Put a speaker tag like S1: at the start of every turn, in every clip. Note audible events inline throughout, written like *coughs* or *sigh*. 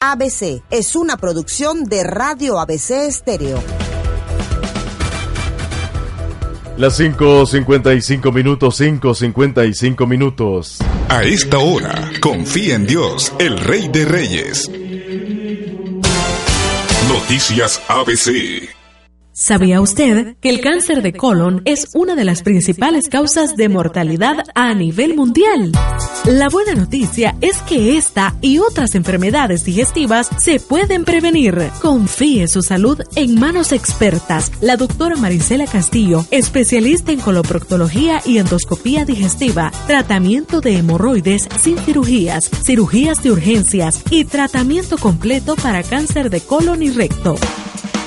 S1: ABC es una producción de Radio ABC Estéreo.
S2: Las 5.55 minutos, 5.55 minutos.
S3: A esta hora, confía en Dios, el Rey de Reyes. Noticias ABC.
S4: ¿Sabía usted que el cáncer de colon es una de las principales causas de mortalidad a nivel mundial? La buena noticia es que esta y otras enfermedades digestivas se pueden prevenir. Confíe su salud en manos expertas. La doctora Marisela Castillo, especialista en coloproctología y endoscopía digestiva, tratamiento de hemorroides sin cirugías, cirugías de urgencias y tratamiento completo para cáncer de colon y recto.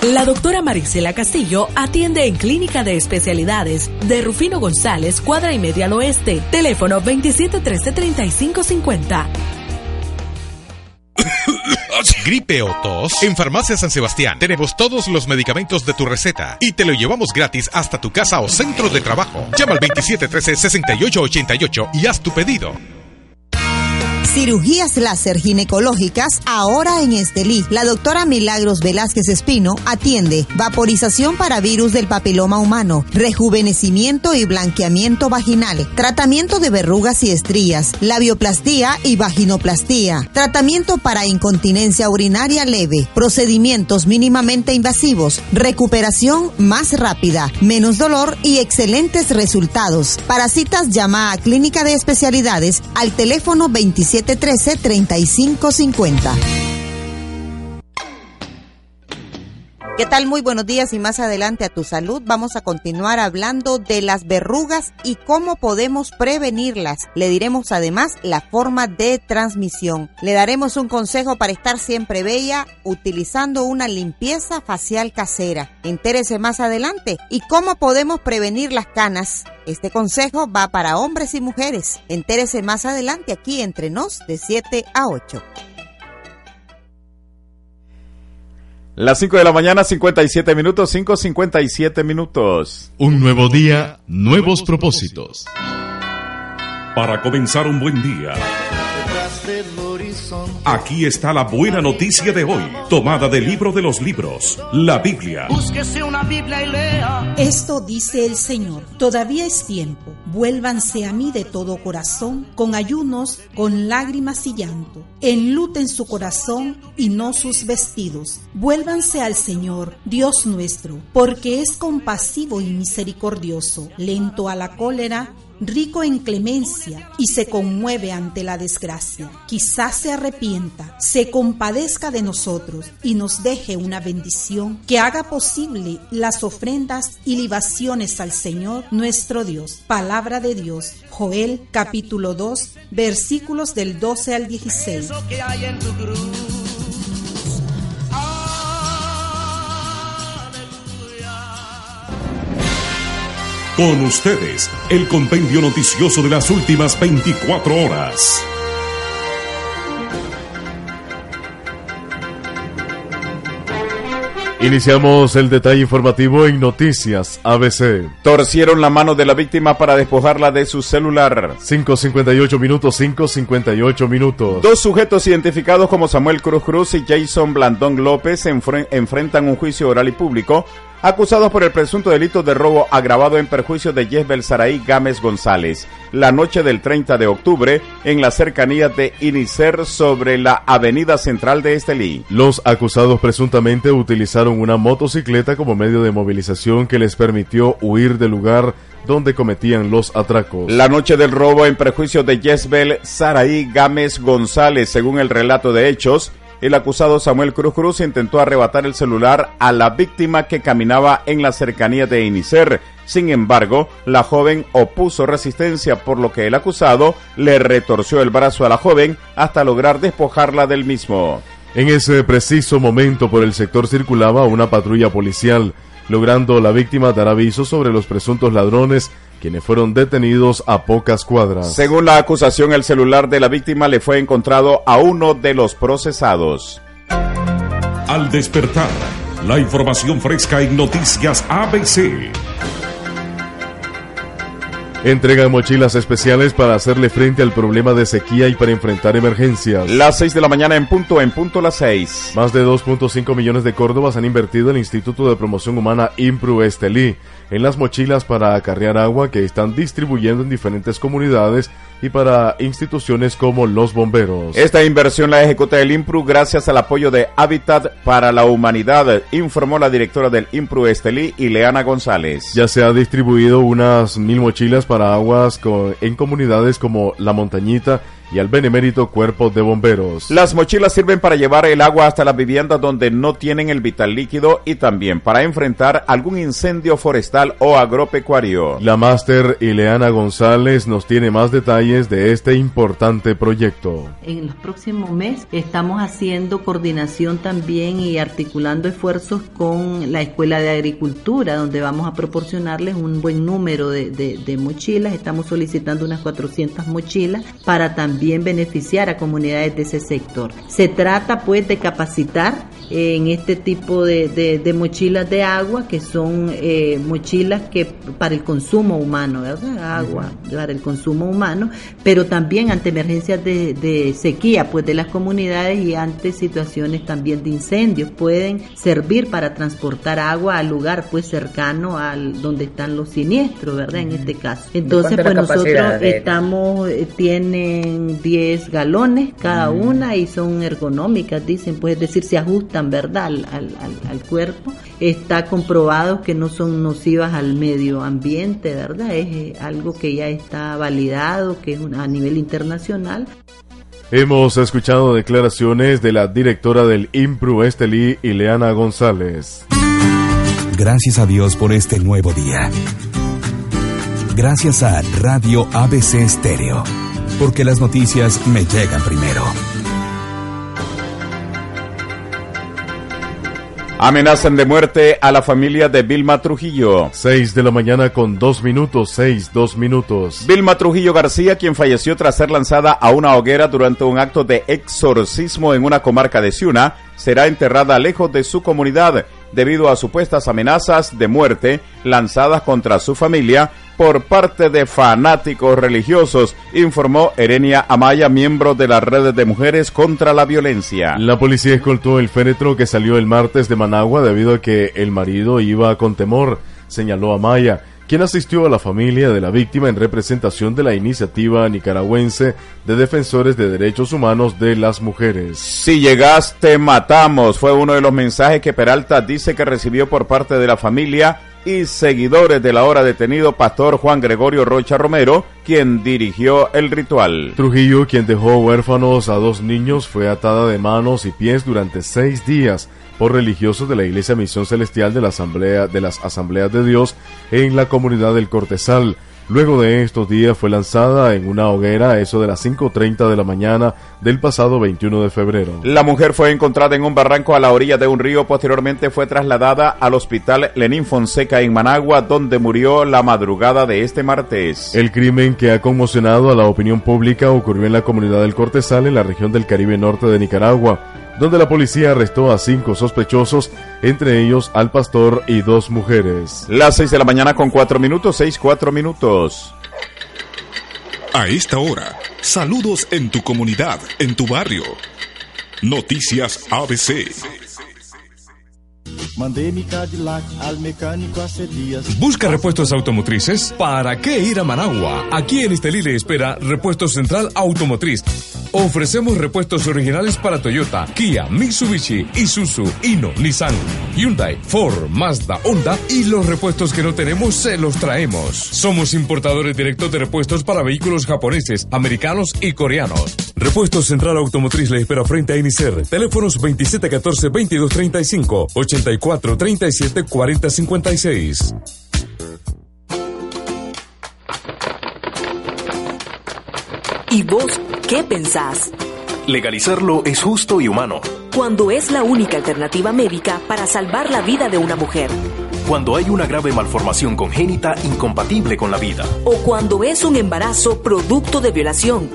S4: La doctora Marisela Castillo atiende en Clínica de Especialidades de Rufino González, cuadra y media al oeste. Teléfono 2713-3550. *coughs*
S5: Gripe o tos. En Farmacia San Sebastián tenemos todos los medicamentos de tu receta y te lo llevamos gratis hasta tu casa o centro de trabajo. Llama al 2713-6888 y haz tu pedido.
S1: Cirugías láser ginecológicas ahora en Estelí. La doctora Milagros Velázquez Espino atiende vaporización para virus del papiloma humano, rejuvenecimiento y blanqueamiento vaginal, tratamiento de verrugas y estrías, labioplastía y vaginoplastía, tratamiento para incontinencia urinaria leve, procedimientos mínimamente invasivos, recuperación más rápida, menos dolor y excelentes resultados. Para citas llama a Clínica de Especialidades al teléfono 27 3550 ¿Qué tal? Muy buenos días y más adelante a tu salud vamos a continuar hablando de las verrugas y cómo podemos prevenirlas. Le diremos además la forma de transmisión. Le daremos un consejo para estar siempre bella utilizando una limpieza facial casera. Entérese más adelante y cómo podemos prevenir las canas. Este consejo va para hombres y mujeres. Entérese más adelante aquí entre nos de 7 a 8.
S2: Las 5 de la mañana, 57 minutos, 5.57 minutos.
S5: Un nuevo día, nuevos propósitos.
S3: Para comenzar un buen día. Aquí está la buena noticia de hoy, tomada del libro de los libros, la Biblia.
S6: Búsquese una Biblia y lea.
S7: Esto dice el Señor, todavía es tiempo, vuélvanse a mí de todo corazón, con ayunos, con lágrimas y llanto, enluten su corazón y no sus vestidos. Vuélvanse al Señor, Dios nuestro, porque es compasivo y misericordioso, lento a la cólera, rico en clemencia y se conmueve ante la desgracia. Quizás se arrepienta, se compadezca de nosotros y nos deje una bendición que haga posible las ofrendas y libaciones al Señor nuestro Dios. Palabra de Dios. Joel capítulo 2 versículos del 12 al 16.
S3: Con ustedes, el compendio noticioso de las últimas 24 horas.
S2: Iniciamos el detalle informativo en Noticias ABC.
S8: Torcieron la mano de la víctima para despojarla de su celular.
S2: 5.58 minutos, 5.58 minutos.
S8: Dos sujetos identificados como Samuel Cruz Cruz y Jason Blandón López enfrentan un juicio oral y público acusados por el presunto delito de robo agravado en perjuicio de Yesbel Saraí Gámez González, la noche del 30 de octubre en la cercanía de Inicer sobre la avenida central de Estelí.
S2: Los acusados presuntamente utilizaron una motocicleta como medio de movilización que les permitió huir del lugar donde cometían los atracos.
S8: La noche del robo en perjuicio de Yesbel Saraí Gámez González, según el relato de hechos, el acusado Samuel Cruz Cruz intentó arrebatar el celular a la víctima que caminaba en la cercanía de Inicer. Sin embargo, la joven opuso resistencia por lo que el acusado le retorció el brazo a la joven hasta lograr despojarla del mismo.
S2: En ese preciso momento por el sector circulaba una patrulla policial, logrando la víctima dar aviso sobre los presuntos ladrones quienes fueron detenidos a pocas cuadras.
S8: Según la acusación, el celular de la víctima le fue encontrado a uno de los procesados.
S3: Al despertar, la información fresca en noticias ABC.
S2: Entrega mochilas especiales para hacerle frente al problema de sequía y para enfrentar emergencias.
S8: Las 6 de la mañana en punto, en punto las 6.
S2: Más de 2.5 millones de córdobas han invertido el Instituto de Promoción Humana Impru Estelí en las mochilas para acarrear agua que están distribuyendo en diferentes comunidades y para instituciones como los bomberos.
S8: Esta inversión la ejecuta el IMPRU gracias al apoyo de Hábitat para la Humanidad, informó la directora del IMPRU Estelí, Ileana González.
S2: Ya se ha distribuido unas mil mochilas para aguas en comunidades como La Montañita y al benemérito Cuerpo de Bomberos.
S8: Las mochilas sirven para llevar el agua hasta las viviendas donde no tienen el vital líquido y también para enfrentar algún incendio forestal o agropecuario.
S2: La máster Ileana González nos tiene más detalles de este importante proyecto.
S9: En los próximos meses estamos haciendo coordinación también y articulando esfuerzos con la Escuela de Agricultura, donde vamos a proporcionarles un buen número de, de mochilas. Estamos solicitando unas 400 mochilas para también beneficiar a comunidades de ese sector. Se trata pues de capacitar en este tipo de, mochilas de agua que son eh, mochilas que para el consumo humano, ¿verdad? Agua para el consumo humano, pero también ante emergencias de, sequía pues de las comunidades y ante situaciones también de incendios pueden servir para transportar agua al lugar pues cercano al donde están los siniestros, ¿verdad? En este caso. Entonces pues nosotros estamos eh, tienen 10 galones cada una y son ergonómicas, dicen, pues es decir, se ajustan ¿verdad?, al, al, cuerpo. Está comprobado que no son nocivas al medio ambiente, ¿verdad? Es eh, algo que ya está validado, que es a nivel internacional.
S2: Hemos escuchado declaraciones de la directora del IMPRU Estelí, Ileana González.
S10: Gracias a Dios por este nuevo día. Gracias a Radio ABC Estéreo, porque las noticias me llegan primero.
S8: Amenazan de muerte a la familia de Vilma Trujillo.
S2: 6 de la mañana con dos minutos, 6, dos minutos.
S8: Vilma Trujillo García, quien falleció tras ser lanzada a una hoguera durante un acto de exorcismo en una comarca de Ciuna, será enterrada lejos de su comunidad debido a supuestas amenazas de muerte lanzadas contra su familia por parte de fanáticos religiosos, informó Erenia Amaya, miembro de las redes de mujeres contra la violencia.
S2: La policía escoltó el féretro que salió el martes de Managua debido a que el marido iba con temor, señaló Amaya quien asistió a la familia de la víctima en representación de la iniciativa nicaragüense de defensores de derechos humanos de las mujeres.
S8: Si llegaste, matamos, fue uno de los mensajes que Peralta dice que recibió por parte de la familia y seguidores del ahora detenido pastor Juan Gregorio Rocha Romero, quien dirigió el ritual.
S2: Trujillo, quien dejó huérfanos a dos niños, fue atada de manos y pies durante seis días por religiosos de la Iglesia Misión Celestial de la Asamblea de las Asambleas de Dios en la comunidad del Cortesal. Luego de estos días fue lanzada en una hoguera a eso de las 5.30 de la mañana del pasado 21 de febrero.
S8: La mujer fue encontrada en un barranco a la orilla de un río, posteriormente fue trasladada al hospital Lenín Fonseca en Managua, donde murió la madrugada de este martes.
S2: El crimen que ha conmocionado a la opinión pública ocurrió en la comunidad del Cortesal, en la región del Caribe Norte de Nicaragua donde la policía arrestó a cinco sospechosos, entre ellos al pastor y dos mujeres.
S8: Las seis de la mañana con cuatro minutos, seis, cuatro minutos.
S3: A esta hora, saludos en tu comunidad, en tu barrio. Noticias ABC.
S11: Mandé mi Cadillac al mecánico hace días.
S12: ¿Busca repuestos automotrices? ¿Para qué ir a Managua? Aquí en Estelí le espera Repuesto Central Automotriz Ofrecemos repuestos originales para Toyota, Kia, Mitsubishi, Isuzu, Ino, Nissan, Hyundai, Ford, Mazda, Honda y los repuestos que no tenemos se los traemos. Somos importadores directos de repuestos para vehículos japoneses, americanos y coreanos. Repuestos Central Automotriz le espera frente a Inicer. Teléfonos 2714-2235, 8437-4056.
S13: ¿Y vos qué pensás?
S14: Legalizarlo es justo y humano.
S13: cuando es la única alternativa médica para salvar la vida de una mujer.
S14: Cuando hay una grave malformación congénita incompatible con la vida.
S13: O cuando es un embarazo producto de violación.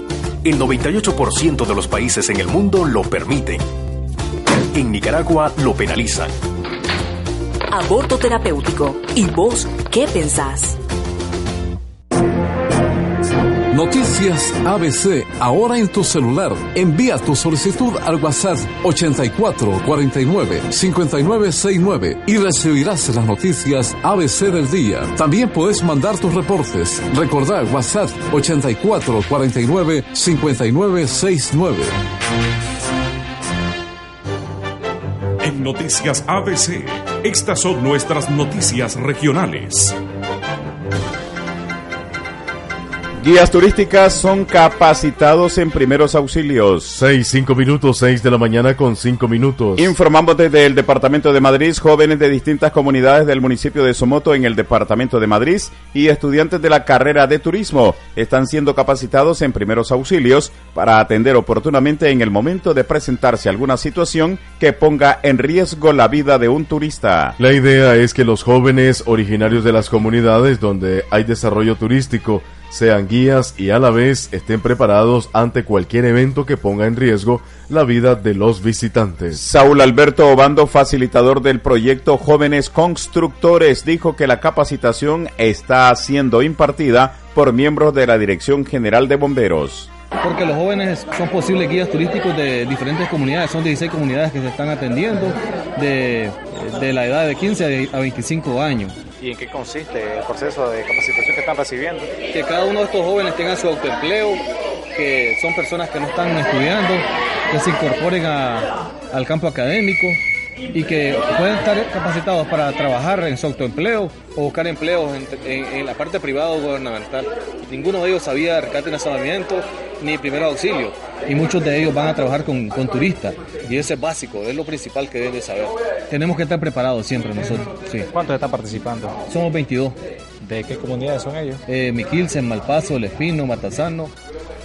S14: El 98% de los países en el mundo lo permiten. En Nicaragua lo penalizan.
S13: Aborto terapéutico. ¿Y vos qué pensás?
S15: Noticias ABC, ahora en tu celular. Envía tu solicitud al WhatsApp 8449-5969 y recibirás las noticias ABC del día. También puedes mandar tus reportes. Recordad WhatsApp 8449-5969.
S3: En Noticias ABC, estas son nuestras noticias regionales.
S8: Guías turísticas son capacitados en primeros auxilios.
S2: 6, 5 minutos, 6 de la mañana con 5 minutos.
S8: Informamos desde el Departamento de Madrid, jóvenes de distintas comunidades del municipio de Somoto en el Departamento de Madrid y estudiantes de la carrera de turismo están siendo capacitados en primeros auxilios para atender oportunamente en el momento de presentarse alguna situación que ponga en riesgo la vida de un turista.
S2: La idea es que los jóvenes originarios de las comunidades donde hay desarrollo turístico sean guías y a la vez estén preparados ante cualquier evento que ponga en riesgo la vida de los visitantes.
S8: Saúl Alberto Obando, facilitador del proyecto Jóvenes Constructores, dijo que la capacitación está siendo impartida por miembros de la Dirección General de Bomberos
S16: porque los jóvenes son posibles guías turísticos de diferentes comunidades, son 16 comunidades que se están atendiendo de, de la edad de 15 a 25 años.
S17: ¿Y en qué consiste el proceso de capacitación que están recibiendo?
S16: Que cada uno de estos jóvenes tenga su autoempleo, que son personas que no están estudiando, que se incorporen al campo académico y que pueden estar capacitados para trabajar en su autoempleo o buscar empleos en, la parte privada o gubernamental. Ninguno de ellos sabía rescate en salvamiento ni primer auxilio y muchos de ellos van a trabajar con, con, turistas y eso es básico, es lo principal que deben saber. Tenemos que estar preparados siempre nosotros. Sí.
S17: ¿Cuántos están participando?
S16: Somos 22.
S17: ¿De qué comunidades son ellos?
S16: Eh, Miquilsen, Malpaso, El Espino, Matazano,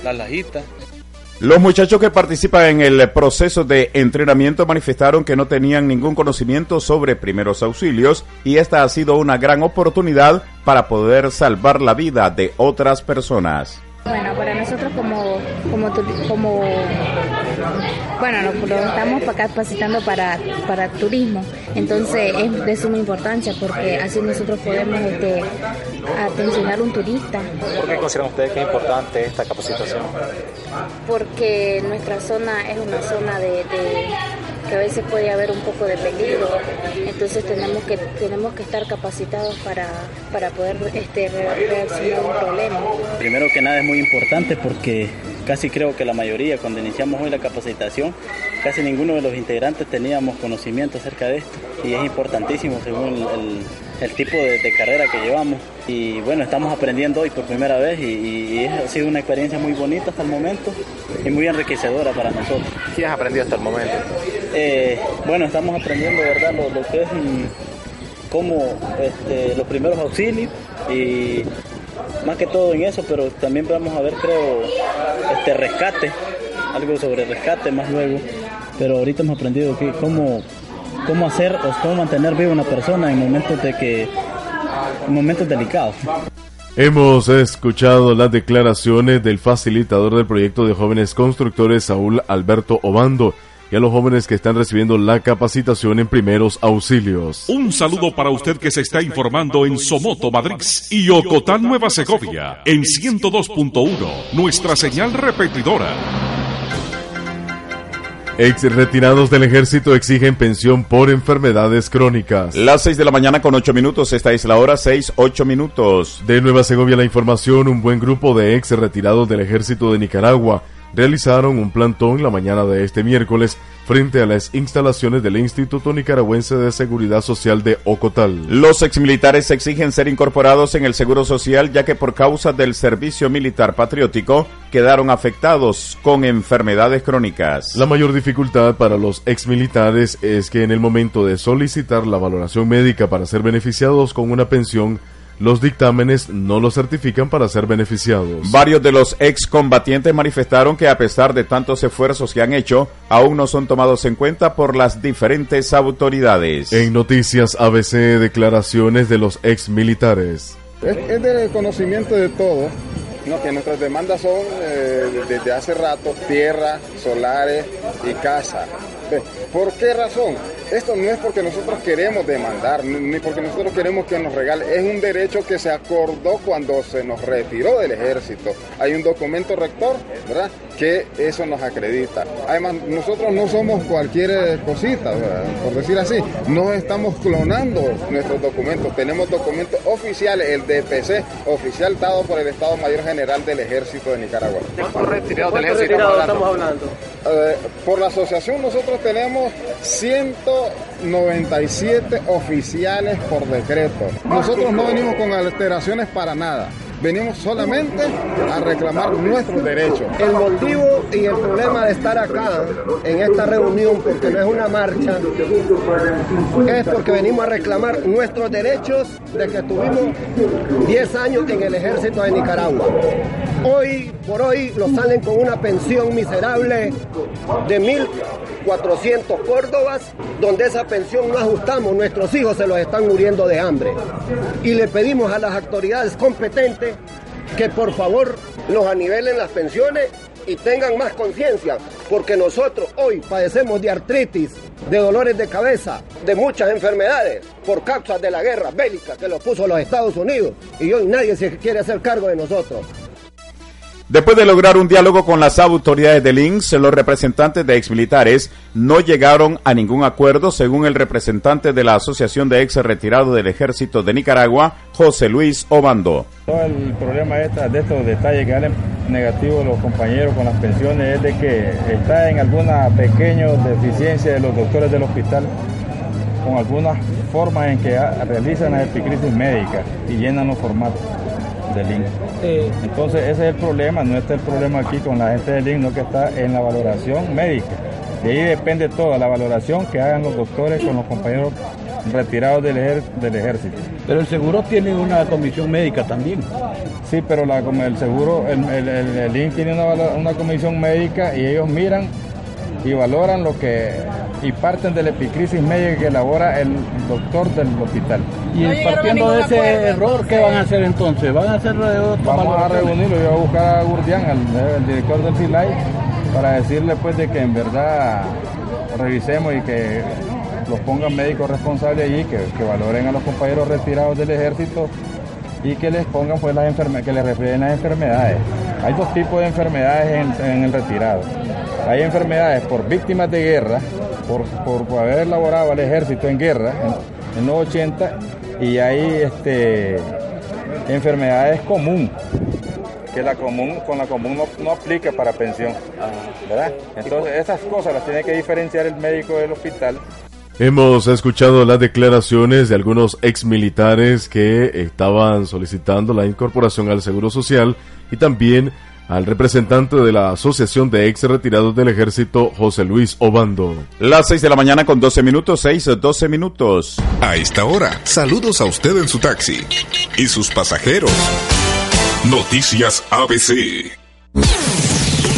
S16: Las Lajitas.
S8: Los muchachos que participan en el proceso de entrenamiento manifestaron que no tenían ningún conocimiento sobre primeros auxilios y esta ha sido una gran oportunidad para poder salvar la vida de otras personas.
S18: Bueno, para nosotros como, como, como bueno, nos, lo estamos capacitando para, para turismo, entonces es de suma importancia porque así nosotros podemos este, atencionar un turista.
S17: ¿Por qué consideran ustedes que es importante esta capacitación?
S18: Porque nuestra zona es una zona de que a veces puede haber un poco de peligro, entonces tenemos que, tenemos que estar capacitados para, para poder este, reaccionar un problema.
S19: Primero que nada es muy importante porque casi creo que la mayoría, cuando iniciamos hoy la capacitación, casi ninguno de los integrantes teníamos conocimiento acerca de esto y es importantísimo según el, tipo de, carrera que llevamos. Y bueno, estamos aprendiendo hoy por primera vez y, ha sido una experiencia muy bonita hasta el momento y muy enriquecedora para nosotros.
S17: ¿Qué has aprendido hasta el momento?
S19: Eh, bueno, estamos aprendiendo, ¿verdad?, lo, que es como este, los primeros auxilios y más que todo en eso, pero también vamos a ver, creo, este rescate, algo sobre rescate más luego. Pero ahorita hemos aprendido que cómo, cómo hacer o cómo mantener viva una persona en momentos de que en momentos delicados.
S2: Hemos escuchado las declaraciones del facilitador del proyecto de jóvenes constructores Saúl Alberto Obando y a los jóvenes que están recibiendo la capacitación en primeros auxilios.
S3: Un saludo para usted que se está informando en Somoto, Madrid y Ocotán, Nueva Segovia, en 102.1, nuestra señal repetidora.
S2: Ex retirados del ejército exigen pensión por enfermedades crónicas.
S8: Las 6 de la mañana con 8 minutos, esta es la hora 6, 8 minutos.
S2: De Nueva Segovia la información, un buen grupo de ex retirados del ejército de Nicaragua realizaron un plantón la mañana de este miércoles frente a las instalaciones del Instituto Nicaragüense de Seguridad Social de Ocotal.
S8: Los exmilitares exigen ser incorporados en el Seguro Social ya que por causa del servicio militar patriótico quedaron afectados con enfermedades crónicas.
S2: La mayor dificultad para los exmilitares es que en el momento de solicitar la valoración médica para ser beneficiados con una pensión los dictámenes no los certifican para ser beneficiados.
S8: Varios de los excombatientes manifestaron que a pesar de tantos esfuerzos que han hecho, aún no son tomados en cuenta por las diferentes autoridades.
S2: En noticias ABC, declaraciones de los ex militares.
S20: Es, es del conocimiento de todos no, que nuestras demandas son eh, desde hace rato tierra, solares y casa. ¿Por qué razón? Esto no es porque nosotros queremos demandar, ni porque nosotros queremos que nos regale, es un derecho que se acordó cuando se nos retiró del ejército. Hay un documento rector, ¿verdad? Que eso nos acredita. Además, nosotros no somos cualquier cosita, por decir así. No estamos clonando nuestros documentos. Tenemos documentos oficiales, el DPC oficial dado por el Estado Mayor General del Ejército de Nicaragua.
S19: ¿Cuántos retirados del ejército estamos hablando?
S20: Eh, por la asociación nosotros tenemos 197 oficiales por decreto. Nosotros no venimos con alteraciones para nada. Venimos solamente a reclamar nuestros derechos.
S21: El motivo y el problema de estar acá en esta reunión, porque no es una marcha, es porque venimos a reclamar nuestros derechos de que estuvimos 10 años en el ejército de Nicaragua. Hoy por hoy los salen con una pensión miserable de 1.400 córdobas, donde esa pensión no ajustamos, nuestros hijos se los están muriendo de hambre. Y le pedimos a las autoridades competentes que por favor nos anivelen las pensiones y tengan más conciencia, porque nosotros hoy padecemos de artritis, de dolores de cabeza, de muchas enfermedades por causas de la guerra bélica que lo puso los Estados Unidos y hoy nadie se quiere hacer cargo de nosotros.
S8: Después de lograr un diálogo con las autoridades del INSS, los representantes de exmilitares no llegaron a ningún acuerdo, según el representante de la Asociación de Ex Retirados del Ejército de Nicaragua, José Luis Obando.
S22: Todo el problema de, estos detalles que salen negativos los compañeros con las pensiones es de que está en alguna pequeña deficiencia de los doctores del hospital con algunas formas en que realizan las epicrisis médicas y llenan los formatos del INC. Entonces ese es el problema, no está el problema aquí con la gente del INC, no que está en la valoración médica. De ahí depende todo, la valoración que hagan los doctores con los compañeros retirados del, del ejército.
S23: Pero el seguro tiene una comisión médica también.
S22: Sí, pero la, el seguro, el, el, INC tiene una, una comisión médica y ellos miran y valoran lo que y parten de la epicrisis médica que elabora el doctor del hospital.
S23: Y partiendo de ese error, ¿qué van a hacer entonces? ¿Van a hacer
S22: Vamos a reunirlo, yo voy a buscar a Gurdián, al, director del CILAI, para decirle pues de que en verdad revisemos y que los pongan médicos responsables allí, que, valoren a los compañeros retirados del ejército y que les pongan pues las enfermedades, que les refieren las enfermedades. Hay dos tipos de enfermedades en el retirado hay enfermedades por víctimas de guerra, por, haber elaborado al ejército en guerra en, los 80, y hay este, enfermedades común, que la común con la común no, aplica para pensión. ¿verdad? Entonces esas cosas las tiene que diferenciar el médico del hospital.
S2: Hemos escuchado las declaraciones de algunos exmilitares que estaban solicitando la incorporación al Seguro Social y también al representante de la Asociación de Ex Retirados del Ejército, José Luis Obando.
S8: Las 6 de la mañana con 12 minutos, 6, 12 minutos.
S5: A esta hora, saludos a usted en su taxi y sus pasajeros. Noticias ABC.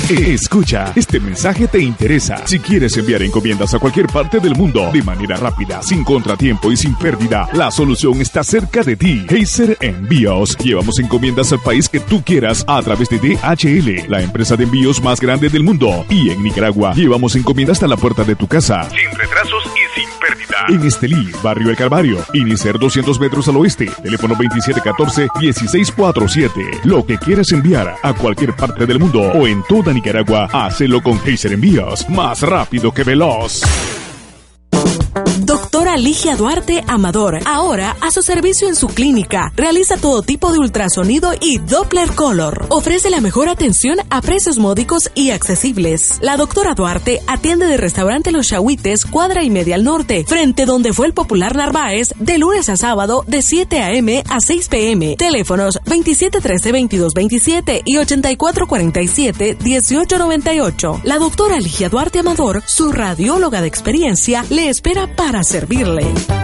S5: Escucha, este mensaje te interesa. Si quieres enviar encomiendas a cualquier parte del mundo de manera rápida, sin contratiempo y sin pérdida, la solución está cerca de ti. Heiser Envíos. Llevamos encomiendas al país que tú quieras a través de DHL, la empresa de envíos más grande del mundo. Y en Nicaragua, llevamos encomiendas hasta la puerta de tu casa. Sin retrasos y sin pérdida. En Estelí, Barrio El Calvario. Iniciar 200 metros al oeste. Teléfono 2714-1647. Lo que quieras enviar a cualquier parte del mundo o en toda Nicaragua, hácelo con Heiser Envíos, más rápido que veloz.
S4: Ligia Duarte Amador, ahora a su servicio en su clínica. Realiza todo tipo de ultrasonido y Doppler Color. Ofrece la mejor atención a precios módicos y accesibles. La doctora Duarte atiende de restaurante Los Chahuites, cuadra y media al norte, frente donde fue el popular Narváez, de lunes a sábado de 7 a.m. a 6 p.m. Teléfonos 2713-2227 y 8447-1898. La doctora Ligia Duarte Amador, su radióloga de experiencia, le espera para Shirley.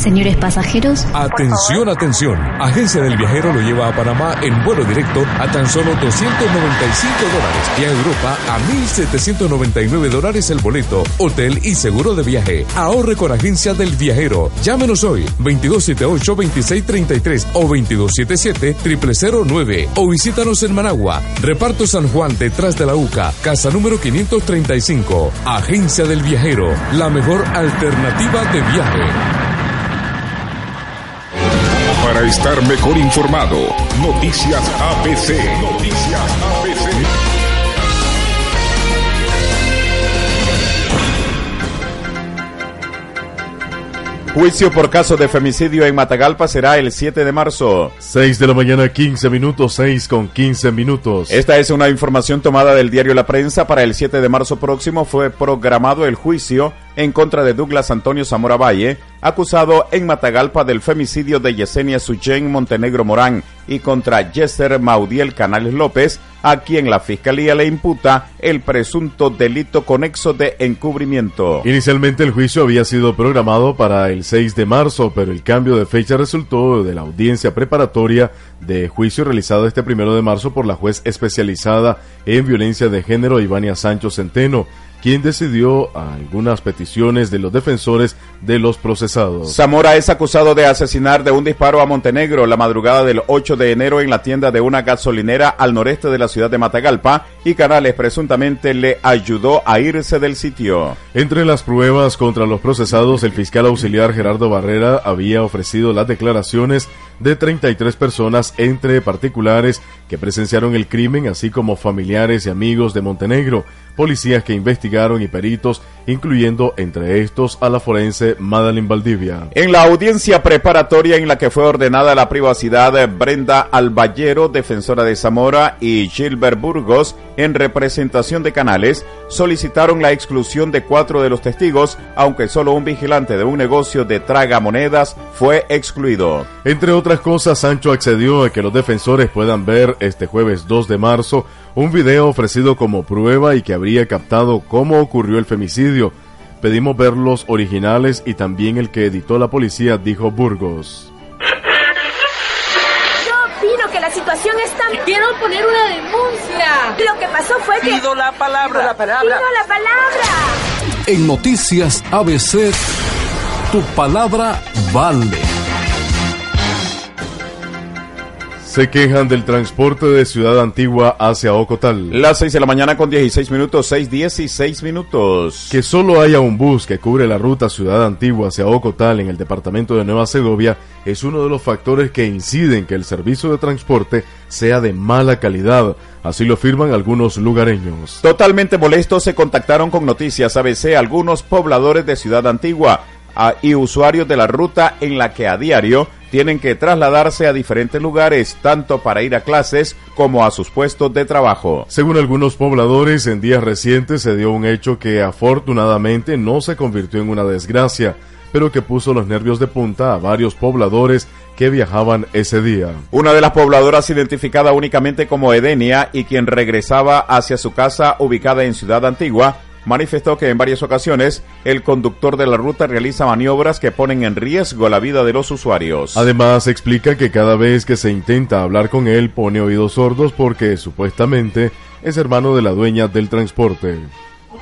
S24: Señores pasajeros.
S12: Atención, atención. Agencia del Viajero lo lleva a Panamá en vuelo directo a tan solo 295 dólares y a Europa a 1.799 dólares el boleto, hotel y seguro de viaje. Ahorre con Agencia del Viajero. Llámenos hoy 2278-2633 o 2277-0009 o visítanos en Managua. Reparto San Juan detrás de la UCA, casa número 535. Agencia del Viajero, la mejor alternativa de viaje
S3: para estar mejor informado. Noticias ABC. Noticias ABC.
S8: Juicio por caso de femicidio en Matagalpa será el 7 de marzo.
S2: 6 de la mañana, 15 minutos, 6 con 15 minutos.
S8: Esta es una información tomada del diario La Prensa. Para el 7 de marzo próximo fue programado el juicio en contra de Douglas Antonio Zamora Valle, acusado en Matagalpa del femicidio de Yesenia Suchen Montenegro Morán y contra Yeser Maudiel Canales López, a quien la fiscalía le imputa el presunto delito conexo de encubrimiento.
S2: Inicialmente el juicio había sido programado para el 6 de marzo, pero el cambio de fecha resultó de la audiencia preparatoria de juicio realizada este primero de marzo por la juez especializada en violencia de género Ivania Sancho Centeno quien decidió algunas peticiones de los defensores de los procesados.
S8: Zamora es acusado de asesinar de un disparo a Montenegro la madrugada del 8 de enero en la tienda de una gasolinera al noreste de la ciudad de Matagalpa y Canales presuntamente le ayudó a irse del sitio.
S2: Entre las pruebas contra los procesados, el fiscal auxiliar Gerardo Barrera había ofrecido las declaraciones de 33 personas entre particulares que presenciaron el crimen, así como familiares y amigos de Montenegro, policías que investigaron y peritos, incluyendo entre estos a la forense Madeleine Valdivia.
S8: En la audiencia preparatoria en la que fue ordenada la privacidad, Brenda Alballero, defensora de Zamora, y Gilbert Burgos, en representación de Canales, solicitaron la exclusión de cuatro de los testigos, aunque solo un vigilante de un negocio de tragamonedas fue excluido.
S2: Entre otras cosas, Sancho accedió a que los defensores puedan ver este jueves 2 de marzo un video ofrecido como prueba y que habría captado cómo ocurrió el femicidio. Pedimos ver los originales y también el que editó la policía, dijo Burgos.
S25: Yo opino que la situación está...
S26: Quiero poner una denuncia.
S25: Lo que pasó fue que...
S26: Pido la palabra.
S25: la palabra. Pido la palabra.
S15: En Noticias ABC, tu palabra vale.
S2: Se quejan del transporte de Ciudad Antigua hacia Ocotal.
S8: Las 6 de la mañana con 16 minutos, 6, 16 minutos.
S2: Que solo haya un bus que cubre la ruta Ciudad Antigua hacia Ocotal en el departamento de Nueva Segovia es uno de los factores que inciden que el servicio de transporte sea de mala calidad. Así lo afirman algunos lugareños.
S8: Totalmente molestos se contactaron con Noticias ABC algunos pobladores de Ciudad Antigua y usuarios de la ruta en la que a diario tienen que trasladarse a diferentes lugares, tanto para ir a clases como a sus puestos de trabajo.
S2: Según algunos pobladores, en días recientes se dio un hecho que afortunadamente no se convirtió en una desgracia, pero que puso los nervios de punta a varios pobladores que viajaban ese día.
S8: Una de las pobladoras identificada únicamente como Edenia y quien regresaba hacia su casa ubicada en Ciudad Antigua, manifestó que en varias ocasiones el conductor de la ruta realiza maniobras que ponen en riesgo la vida de los usuarios.
S2: Además, explica que cada vez que se intenta hablar con él pone oídos sordos porque supuestamente es hermano de la dueña del transporte.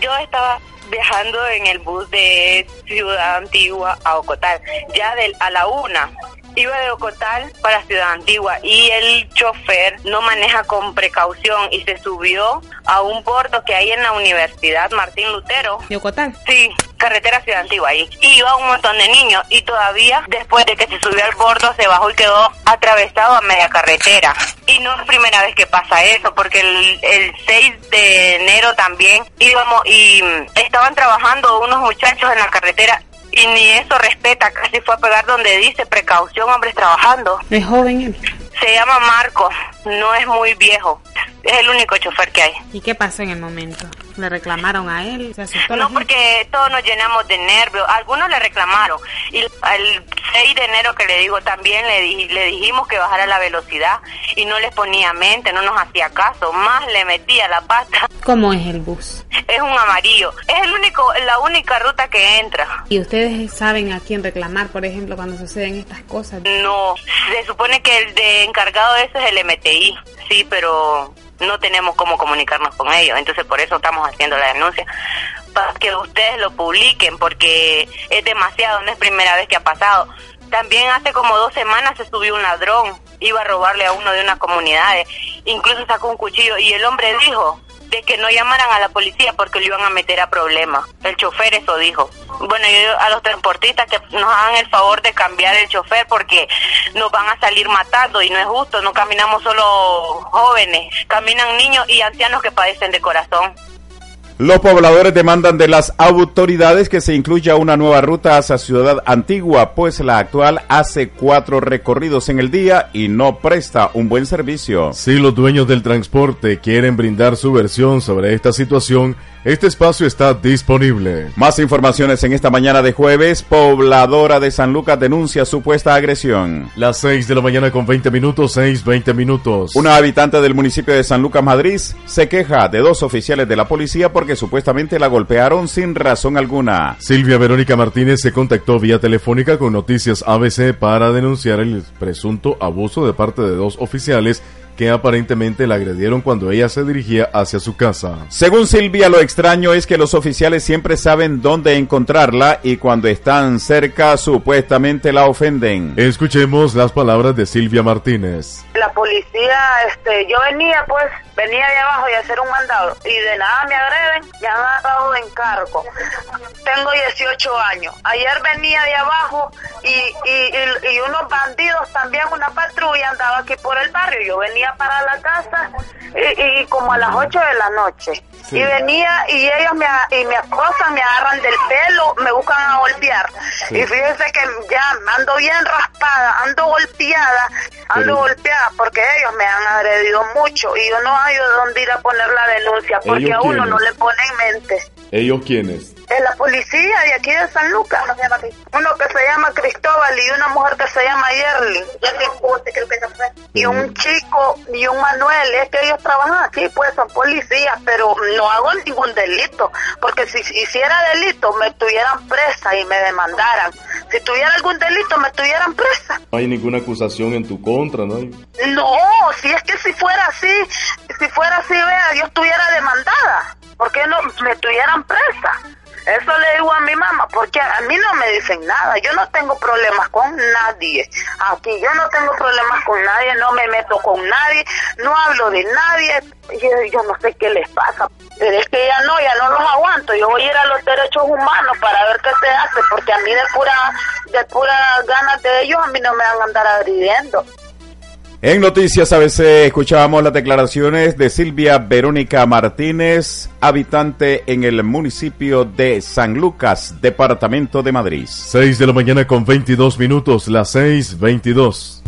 S27: Yo estaba viajando en el bus de Ciudad Antigua a Ocotal, ya del, a la una iba de Ocotal para Ciudad Antigua y el chofer no maneja con precaución y se subió a un bordo que hay en la Universidad Martín Lutero.
S26: ¿De Ocotal?
S27: Sí, carretera Ciudad Antigua ahí. Y iba un montón de niños y todavía después de que se subió al bordo se bajó y quedó atravesado a media carretera. Y no es primera vez que pasa eso porque el, el 6 de enero también íbamos y estaban trabajando unos muchachos en la carretera y ni eso respeta, casi fue a pegar donde dice precaución, hombres trabajando.
S26: ¿Es joven
S27: Se llama Marco, no es muy viejo.
S28: Es el único chofer que hay.
S24: ¿Y qué pasó en el momento? ¿Le reclamaron a él? ¿Se asustó la
S28: No, porque todos nos llenamos de nervios. Algunos le reclamaron. Y el 6 de enero que le digo, también le, di- le dijimos que bajara la velocidad y no les ponía mente, no nos hacía caso. Más le metía la pata.
S24: ¿Cómo es el bus?
S28: Es un amarillo. Es el único, la única ruta que entra.
S24: ¿Y ustedes saben a quién reclamar, por ejemplo, cuando suceden estas cosas?
S28: No, se supone que el de encargado de eso es el MTI, sí, pero no tenemos cómo comunicarnos con ellos, entonces por eso estamos haciendo la denuncia, para que ustedes lo publiquen, porque es demasiado, no es primera vez que ha pasado. También hace como dos semanas se subió un ladrón, iba a robarle a uno de unas comunidades, incluso sacó un cuchillo y el hombre dijo de que no llamaran a la policía porque lo iban a meter a problemas. El chofer eso dijo. Bueno, yo a los transportistas que nos hagan el favor de cambiar el chofer porque nos van a salir matando y no es justo, no caminamos solo jóvenes, caminan niños y ancianos que padecen de corazón.
S8: Los pobladores demandan de las autoridades que se incluya una nueva ruta hacia Ciudad Antigua, pues la actual hace cuatro recorridos en el día y no presta un buen servicio.
S2: Si los dueños del transporte quieren brindar su versión sobre esta situación, este espacio está disponible.
S8: Más informaciones en esta mañana de jueves. Pobladora de San Lucas denuncia supuesta agresión.
S2: Las 6 de la mañana con 20 minutos, 6, 20 minutos.
S8: Una habitante del municipio de San Lucas, Madrid, se queja de dos oficiales de la policía porque supuestamente la golpearon sin razón alguna.
S2: Silvia Verónica Martínez se contactó vía telefónica con Noticias ABC para denunciar el presunto abuso de parte de dos oficiales que aparentemente la agredieron cuando ella se dirigía hacia su casa.
S8: Según Silvia, lo extraño es que los oficiales siempre saben dónde encontrarla y cuando están cerca supuestamente la ofenden.
S2: Escuchemos las palabras de Silvia Martínez.
S28: La policía, este, yo venía pues, venía de abajo y a hacer un mandado y de nada me agreden, ya me han dado de encargo. Tengo 18 años. Ayer venía de abajo y, y, y, y unos bandidos también, una patrulla andaba aquí por el barrio. Yo venía para la casa y, como a las 8 de la noche.
S29: Sí.
S28: Y venía y ellos me, y me acosan, me agarran del pelo, me buscan a golpear.
S29: Sí.
S28: Y fíjense que ya ando bien raspada, ando golpeada, ando
S29: Pero-
S28: golpeada porque ellos me han agredido mucho y yo no hay de dónde ir a poner la denuncia porque
S2: ¿Ellos
S28: a uno no le pone en mente.
S2: ¿Ellos quiénes?
S28: Es la policía de aquí de San Lucas. Uno que se llama Cristóbal y una mujer que se llama Yerlin. Y un chico y un Manuel. Es que ellos trabajan aquí, pues son policías, pero no hago ningún delito. Porque si hiciera delito, me tuvieran presa y me demandaran. Si tuviera algún delito, me tuvieran presa.
S2: No hay ninguna acusación en tu contra, ¿no?
S28: No, si es que si fuera así, si fuera así, vea, yo estuviera demandada. ¿Por qué no me tuvieran presa? Eso le digo a mi mamá, porque a mí no me dicen nada. Yo no tengo problemas con nadie. Aquí yo no tengo problemas con nadie, no me meto con nadie, no hablo de nadie. Yo, yo no sé qué les pasa. Pero es que ya no, ya no los aguanto. Yo voy a ir a los derechos humanos para ver qué se hace, porque a mí de pura, de pura ganas de ellos, a mí no me van a andar agrediendo.
S8: En Noticias ABC escuchábamos las declaraciones de Silvia Verónica Martínez, habitante en el municipio de San Lucas, departamento de Madrid.
S2: 6 de la mañana con 22 minutos, las 6, 22.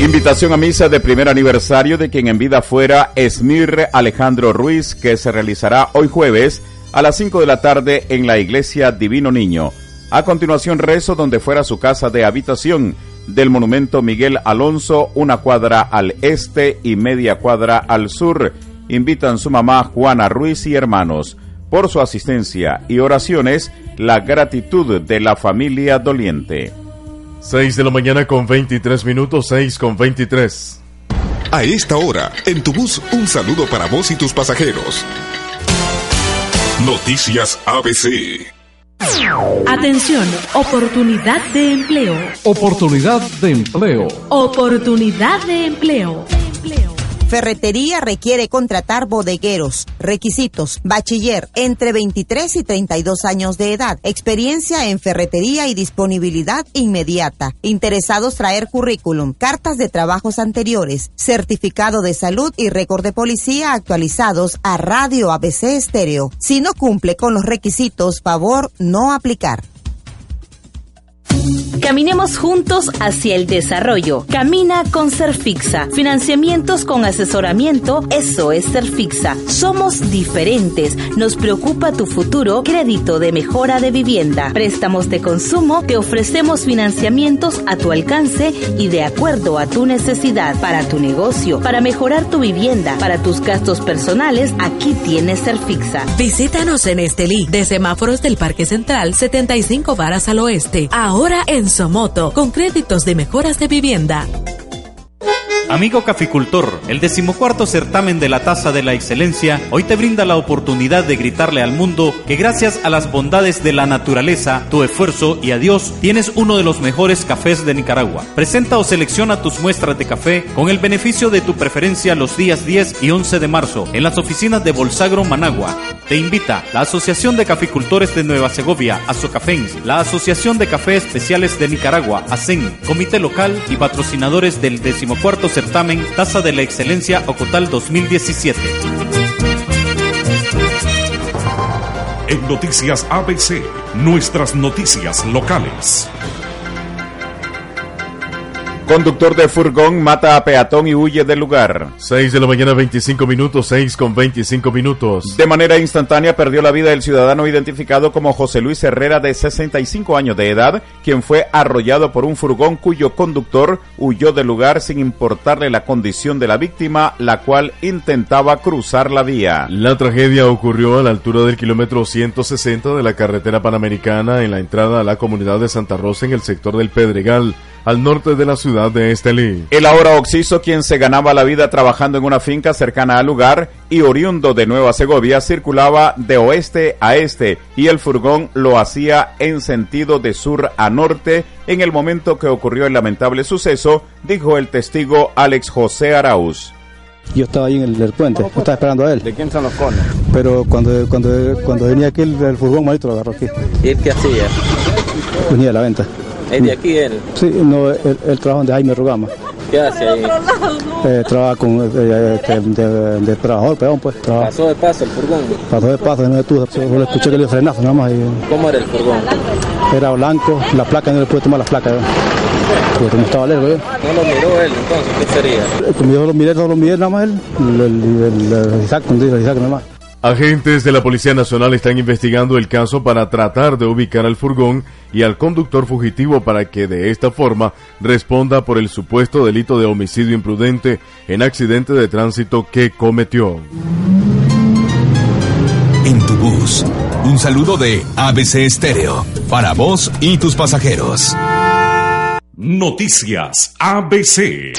S8: Invitación a misa de primer aniversario de quien en vida fuera Esmir Alejandro Ruiz, que se realizará hoy jueves a las 5 de la tarde en la iglesia Divino Niño. A continuación rezo donde fuera su casa de habitación del monumento Miguel Alonso, una cuadra al este y media cuadra al sur. Invitan su mamá Juana Ruiz y hermanos. Por su asistencia y oraciones, la gratitud de la familia doliente.
S2: 6 de la mañana con 23 minutos, 6 con 23.
S30: A esta hora, en tu bus, un saludo para vos y tus pasajeros. Noticias ABC.
S4: Atención, oportunidad de empleo.
S15: Oportunidad de empleo.
S4: Oportunidad de empleo.
S1: Ferretería requiere contratar bodegueros. Requisitos: bachiller entre 23 y 32 años de edad, experiencia en ferretería y disponibilidad inmediata. Interesados traer currículum, cartas de trabajos anteriores, certificado de salud y récord de policía actualizados a Radio ABC Estéreo. Si no cumple con los requisitos, favor no aplicar.
S31: Caminemos juntos hacia el desarrollo. Camina con Serfixa. Financiamientos con asesoramiento, eso es Serfixa. Somos diferentes. Nos preocupa tu futuro. Crédito de mejora de vivienda. Préstamos de consumo. Te ofrecemos financiamientos a tu alcance y de acuerdo a tu necesidad. Para tu negocio, para mejorar tu vivienda, para tus gastos personales, aquí tienes Serfixa.
S4: Visítanos en Estelí, de semáforos del Parque Central, 75 varas al oeste. Ahora en Somoto, con créditos de mejoras de vivienda.
S32: Amigo caficultor, el decimocuarto certamen de la Taza de la Excelencia hoy te brinda la oportunidad de gritarle al mundo que gracias a las bondades de la naturaleza, tu esfuerzo y a Dios tienes uno de los mejores cafés de Nicaragua. Presenta o selecciona tus muestras de café con el beneficio de tu preferencia los días 10 y 11 de marzo en las oficinas de Bolsagro Managua. Te invita la Asociación de Caficultores de Nueva Segovia, Azocafens, la Asociación de Café Especiales de Nicaragua, ASEN, Comité Local y patrocinadores del decimocuarto certamen Taza de la Excelencia Ocotal 2017.
S3: En Noticias ABC, nuestras noticias locales.
S8: Conductor de furgón mata a peatón y huye del lugar.
S2: 6 de la mañana 25 minutos, 6 con 25 minutos.
S8: De manera instantánea perdió la vida el ciudadano identificado como José Luis Herrera de 65 años de edad, quien fue arrollado por un furgón cuyo conductor huyó del lugar sin importarle la condición de la víctima, la cual intentaba cruzar la vía.
S2: La tragedia ocurrió a la altura del kilómetro 160 de la carretera panamericana en la entrada a la comunidad de Santa Rosa en el sector del Pedregal al norte de la ciudad de Estelí.
S8: El ahora occiso, quien se ganaba la vida trabajando en una finca cercana al lugar y oriundo de Nueva Segovia, circulaba de oeste a este y el furgón lo hacía en sentido de sur a norte en el momento que ocurrió el lamentable suceso, dijo el testigo Alex José Arauz.
S33: Yo estaba ahí en el, el puente, estaba esperando a él.
S17: ¿De quién son los conos?
S33: Pero cuando, cuando, cuando venía aquí el, el furgón, malito lo agarró aquí.
S17: ¿Y él qué hacía?
S33: Venía a la venta.
S17: ¿Es de aquí él?
S33: Sí, no, él, él trabaja donde Jaime Rugama.
S17: ¿Qué hace ahí?
S33: Eh, trabaja con, eh, de, de, de trabajador, peón, pues. Trabaja.
S17: ¿Pasó de paso el furgón?
S33: Pasó de paso, no detuvo, solo escuché que le dio frenazo nada más. Y,
S17: ¿Cómo era el furgón?
S33: Era blanco, la placa no le pude tomar las placas. ¿eh? Porque no estaba lejos, ¿eh?
S17: ¿No lo miró él entonces? ¿Qué sería?
S33: Como yo lo miré, no lo miré nada más él. El, el, el, el Isaac, el Isaac nada más.
S2: Agentes de la Policía Nacional están investigando el caso para tratar de ubicar al furgón y al conductor fugitivo para que de esta forma responda por el supuesto delito de homicidio imprudente en accidente de tránsito que cometió.
S34: En tu bus, un saludo de ABC Estéreo para vos y tus pasajeros.
S3: Noticias ABC.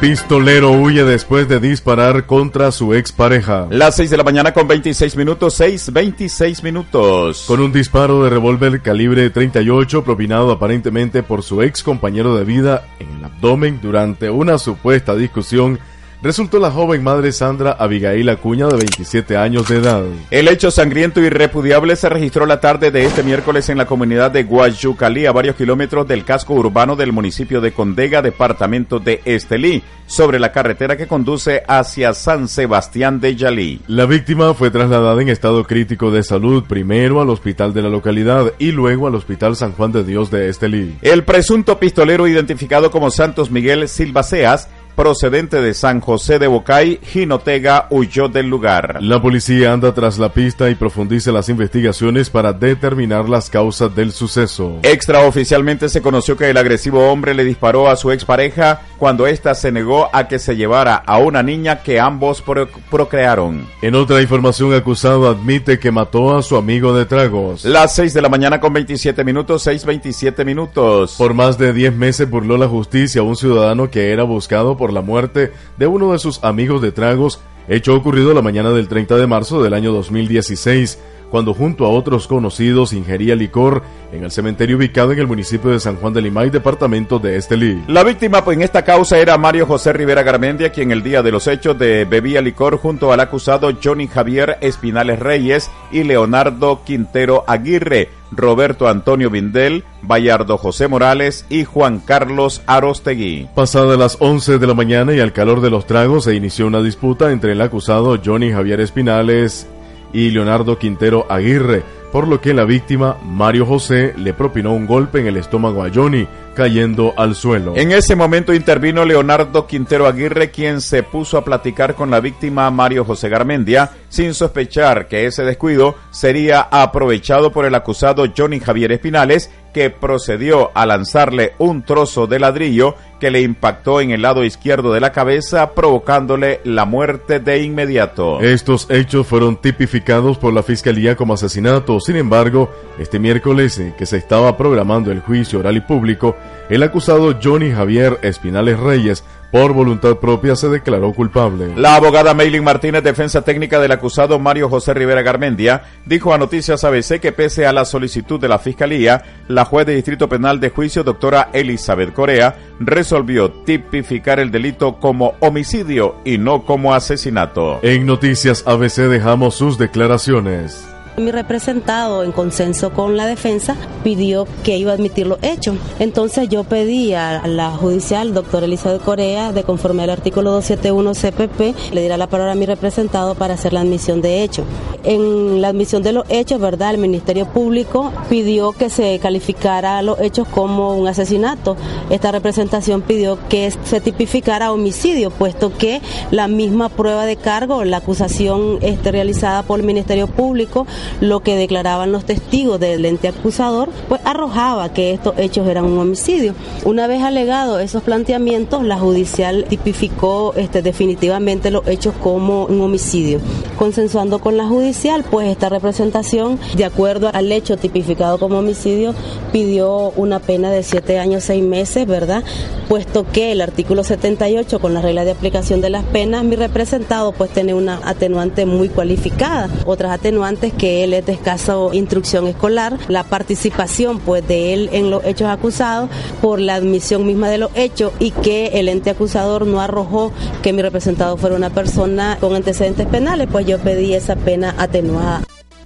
S2: Pistolero huye después de disparar contra su expareja.
S8: Las 6 de la mañana con 26 minutos, 6, 26 minutos.
S2: Con un disparo de revólver calibre 38 propinado aparentemente por su ex compañero de vida en el abdomen durante una supuesta discusión resultó la joven madre Sandra Abigail Acuña de 27 años de edad.
S8: El hecho sangriento y repudiable se registró la tarde de este miércoles en la comunidad de Guayucalí, a varios kilómetros del casco urbano del municipio de Condega, departamento de Estelí, sobre la carretera que conduce hacia San Sebastián de Yalí.
S2: La víctima fue trasladada en estado crítico de salud primero al hospital de la localidad y luego al hospital San Juan de Dios de Estelí.
S8: El presunto pistolero identificado como Santos Miguel Silva Seas procedente de San José de Bocay, Jinotega huyó del lugar.
S2: La policía anda tras la pista y profundiza las investigaciones para determinar las causas del suceso.
S8: Extraoficialmente se conoció que el agresivo hombre le disparó a su expareja cuando ésta se negó a que se llevara a una niña que ambos pro procrearon.
S2: En otra información, acusado admite que mató a su amigo de tragos.
S8: Las 6 de la mañana con 27 minutos, 6.27 minutos.
S2: Por más de 10 meses burló la justicia a un ciudadano que era buscado por por la muerte de uno de sus amigos de tragos, hecho ocurrido la mañana del 30 de marzo del año 2016 cuando junto a otros conocidos ingería licor en el cementerio ubicado en el municipio de San Juan de Limay, departamento de Estelí.
S8: La víctima en esta causa era Mario José Rivera Garmendia, quien el día de los hechos de bebía licor junto al acusado Johnny Javier Espinales Reyes y Leonardo Quintero Aguirre, Roberto Antonio Vindel, Bayardo José Morales y Juan Carlos Arostegui.
S2: Pasada las 11 de la mañana y al calor de los tragos se inició una disputa entre el acusado Johnny Javier Espinales y Leonardo Quintero Aguirre, por lo que la víctima, Mario José, le propinó un golpe en el estómago a Johnny, cayendo al suelo.
S8: En ese momento intervino Leonardo Quintero Aguirre, quien se puso a platicar con la víctima Mario José Garmendia, sin sospechar que ese descuido sería aprovechado por el acusado Johnny Javier Espinales, que procedió a lanzarle un trozo de ladrillo que le impactó en el lado izquierdo de la cabeza, provocándole la muerte de inmediato.
S2: Estos hechos fueron tipificados por la Fiscalía como asesinato. Sin embargo, este miércoles, eh, que se estaba programando el juicio oral y público, el acusado Johnny Javier Espinales Reyes por voluntad propia se declaró culpable.
S8: La abogada Maylin Martínez, defensa técnica del acusado Mario José Rivera Garmendia, dijo a Noticias ABC que pese a la solicitud de la Fiscalía, la juez de Distrito Penal de Juicio, doctora Elizabeth Corea, resolvió tipificar el delito como homicidio y no como asesinato.
S2: En Noticias ABC dejamos sus declaraciones.
S35: Mi representado, en consenso con la defensa, pidió que iba a admitir los hechos. Entonces yo pedí a la judicial, doctor Elizabeth Corea, de conforme al artículo 271 CPP, le diera la palabra a mi representado para hacer la admisión de hechos. En la admisión de los hechos, ¿verdad? El Ministerio Público pidió que se calificara los hechos como un asesinato. Esta representación pidió que se tipificara homicidio, puesto que la misma prueba de cargo, la acusación este, realizada por el Ministerio Público, lo que declaraban los testigos del ente acusador, pues arrojaba que estos hechos eran un homicidio. Una vez alegado esos planteamientos, la judicial tipificó este, definitivamente los hechos como un homicidio. Consensuando con la judicial, pues esta representación, de acuerdo al hecho tipificado como homicidio, pidió una pena de siete años, seis meses, ¿verdad? Puesto que el artículo 78, con la regla de aplicación de las penas, mi representado pues tiene una atenuante muy cualificada. Otras atenuantes que él es de escasa instrucción escolar, la participación pues de él en los hechos acusados por la admisión misma de los hechos y que el ente acusador no arrojó que mi representado fuera una persona con antecedentes penales, pues yo pedí esa pena atenuada.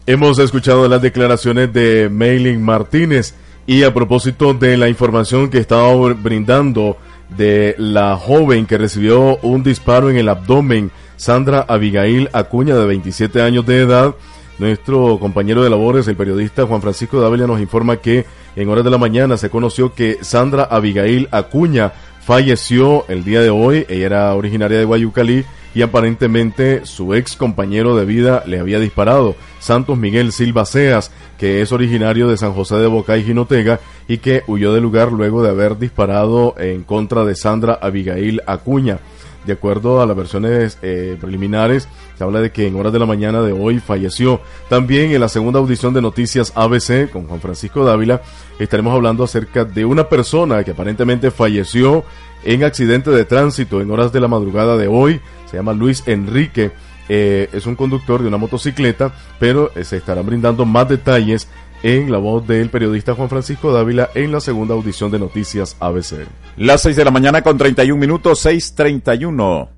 S2: Hemos escuchado las declaraciones de Maylin Martínez y a propósito de la información que estaba brindando de la joven que recibió un disparo en el abdomen, Sandra Abigail Acuña de 27 años de edad, nuestro compañero de labores, el periodista Juan Francisco Dávila, nos informa que en horas de la mañana se conoció que Sandra Abigail Acuña falleció el día de hoy. Ella era originaria de Guayucalí y aparentemente su ex compañero de vida le había disparado, Santos Miguel Silva Seas, que es originario de San José de Bocay, Jinotega, y que huyó del lugar luego de haber disparado en contra de Sandra Abigail Acuña. De acuerdo a las versiones eh, preliminares, se habla de que en horas de la mañana de hoy falleció. También en la segunda audición de Noticias ABC con Juan Francisco Dávila estaremos hablando acerca de una persona que aparentemente falleció en accidente de tránsito en horas de la madrugada de hoy. Se llama Luis Enrique. Eh, es un conductor de una motocicleta, pero eh, se estarán brindando más detalles en la voz del periodista Juan Francisco Dávila en la segunda audición de Noticias ABC.
S8: Las 6 de la mañana con 31 minutos, 6.31.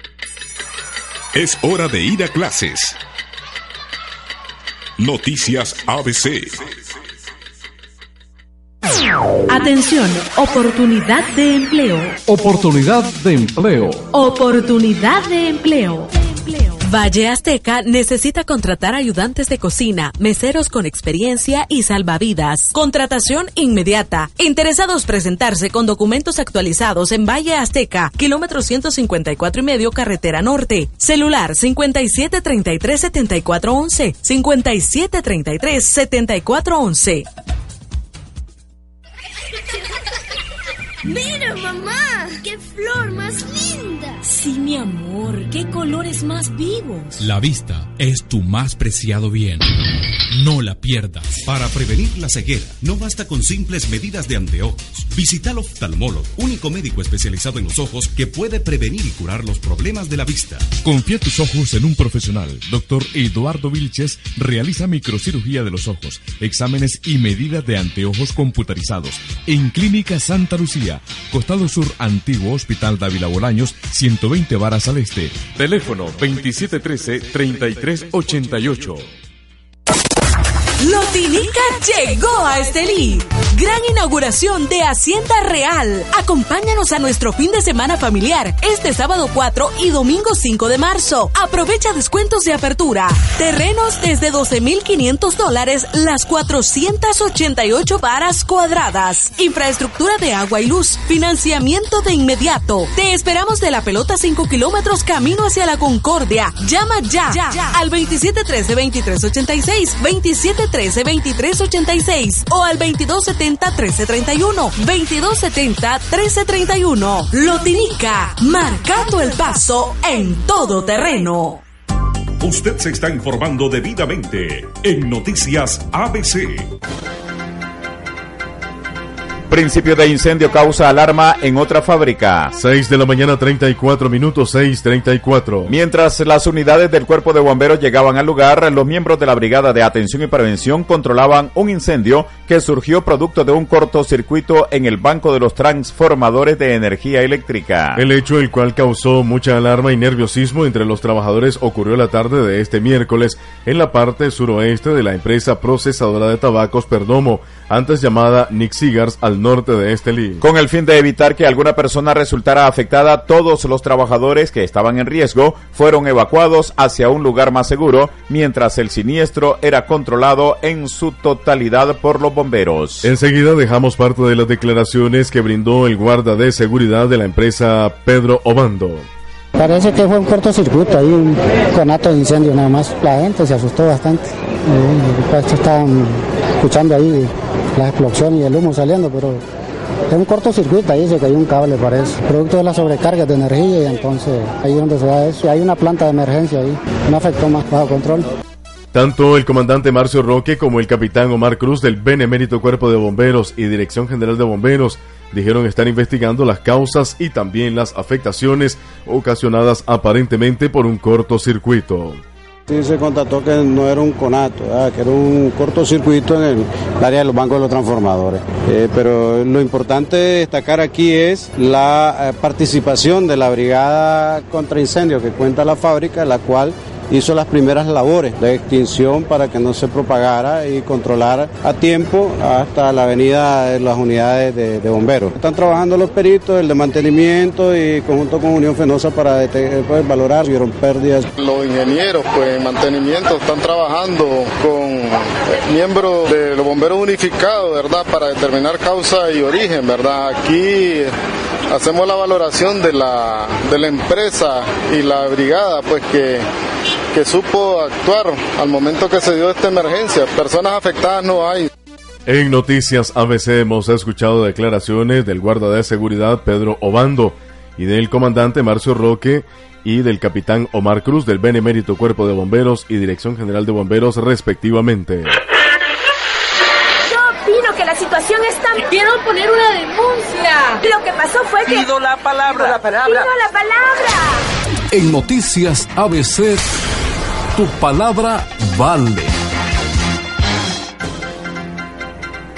S30: Es hora de ir a clases. Noticias ABC.
S4: Atención, oportunidad de empleo.
S15: Oportunidad de empleo.
S4: Oportunidad de empleo. Valle Azteca necesita contratar ayudantes de cocina, meseros con experiencia y salvavidas. Contratación inmediata. Interesados presentarse con documentos actualizados en Valle Azteca, kilómetro 154 y medio, carretera norte. Celular 5733 7411. 5733 7411.
S25: Mira, mamá, qué flor más linda.
S36: Sí, mi amor, qué colores más vivos.
S37: La vista es tu más preciado bien. No la pierdas.
S3: Para prevenir la ceguera, no basta con simples medidas de anteojos. Visita al oftalmólogo, único médico especializado en los ojos que puede prevenir y curar los problemas de la vista.
S38: Confía tus ojos en un profesional. Doctor Eduardo Vilches realiza microcirugía de los ojos, exámenes y medidas de anteojos computarizados en Clínica Santa Lucía, Costado Sur Antiguo Hospital Dávila Bolaños, 120 varas al este. Teléfono 2713-3388.
S4: Lotinica llegó a Estelí. Gran inauguración de Hacienda Real. Acompáñanos a nuestro fin de semana familiar este sábado 4 y domingo 5 de marzo. Aprovecha descuentos de apertura. Terrenos desde 12.500 dólares las 488 varas cuadradas. Infraestructura de agua y luz. Financiamiento de inmediato. Te esperamos de la pelota 5 kilómetros camino hacia la Concordia. Llama ya, al 2713-2386, 2713-2386 o al 2270-1331, 2270-1331. Lotinica, marcando el paso en todo terreno.
S3: Usted se está informando debidamente en Noticias ABC.
S8: Principio de incendio causa alarma en otra fábrica.
S2: 6 de la mañana 34 minutos 6.34.
S8: Mientras las unidades del cuerpo de bomberos llegaban al lugar, los miembros de la Brigada de Atención y Prevención controlaban un incendio que surgió producto de un cortocircuito en el banco de los transformadores de energía eléctrica.
S2: El hecho, el cual causó mucha alarma y nerviosismo entre los trabajadores, ocurrió la tarde de este miércoles en la parte suroeste de la empresa procesadora de tabacos Perdomo, antes llamada Nick Cigars, al norte de este lío.
S8: Con el fin de evitar que alguna persona resultara afectada, todos los trabajadores que estaban en riesgo fueron evacuados hacia un lugar más seguro, mientras el siniestro era controlado en su totalidad por los bomberos.
S2: Enseguida dejamos parte de las declaraciones que brindó el guarda de seguridad de la empresa Pedro Obando.
S39: Parece que fue un cortocircuito, ahí un conato de incendio nada más. La gente se asustó bastante. Pues estaban escuchando ahí la explosión y el humo saliendo, pero es un cortocircuito, ahí se cayó un cable parece, producto de la sobrecarga de energía y entonces ahí es donde se da eso. Hay una planta de emergencia ahí, no afectó más bajo control.
S2: Tanto el comandante Marcio Roque como el capitán Omar Cruz del Benemérito Cuerpo de Bomberos y Dirección General de Bomberos dijeron estar investigando las causas y también las afectaciones ocasionadas aparentemente por un cortocircuito.
S40: Sí, se constató que no era un conato, que era un cortocircuito en el área de los bancos de los transformadores. Eh, pero lo importante destacar aquí es la eh, participación de la brigada contra incendios que cuenta la fábrica, la cual hizo las primeras labores de extinción para que no se propagara y controlar a tiempo hasta la avenida de las unidades de, bomberos. Están trabajando los peritos, el de mantenimiento y conjunto con Unión Fenosa para pues, valorar si vieron pérdidas.
S41: Los ingenieros pues en mantenimiento están trabajando con miembros de los bomberos unificados, ¿verdad? Para determinar causa y origen, ¿verdad? Aquí hacemos la valoración de la, de la empresa y la brigada, pues que que supo actuar al momento que se dio esta emergencia. Personas afectadas no hay.
S2: En Noticias ABC hemos escuchado declaraciones del guarda de seguridad Pedro Obando y del comandante Marcio Roque y del capitán Omar Cruz del Benemérito Cuerpo de Bomberos y Dirección General de Bomberos respectivamente.
S26: Yo opino que la situación está... Quiero poner una denuncia. Lo que pasó fue que...
S42: Pido la palabra.
S26: la palabra. Pido la palabra.
S15: En Noticias ABC tu palabra vale.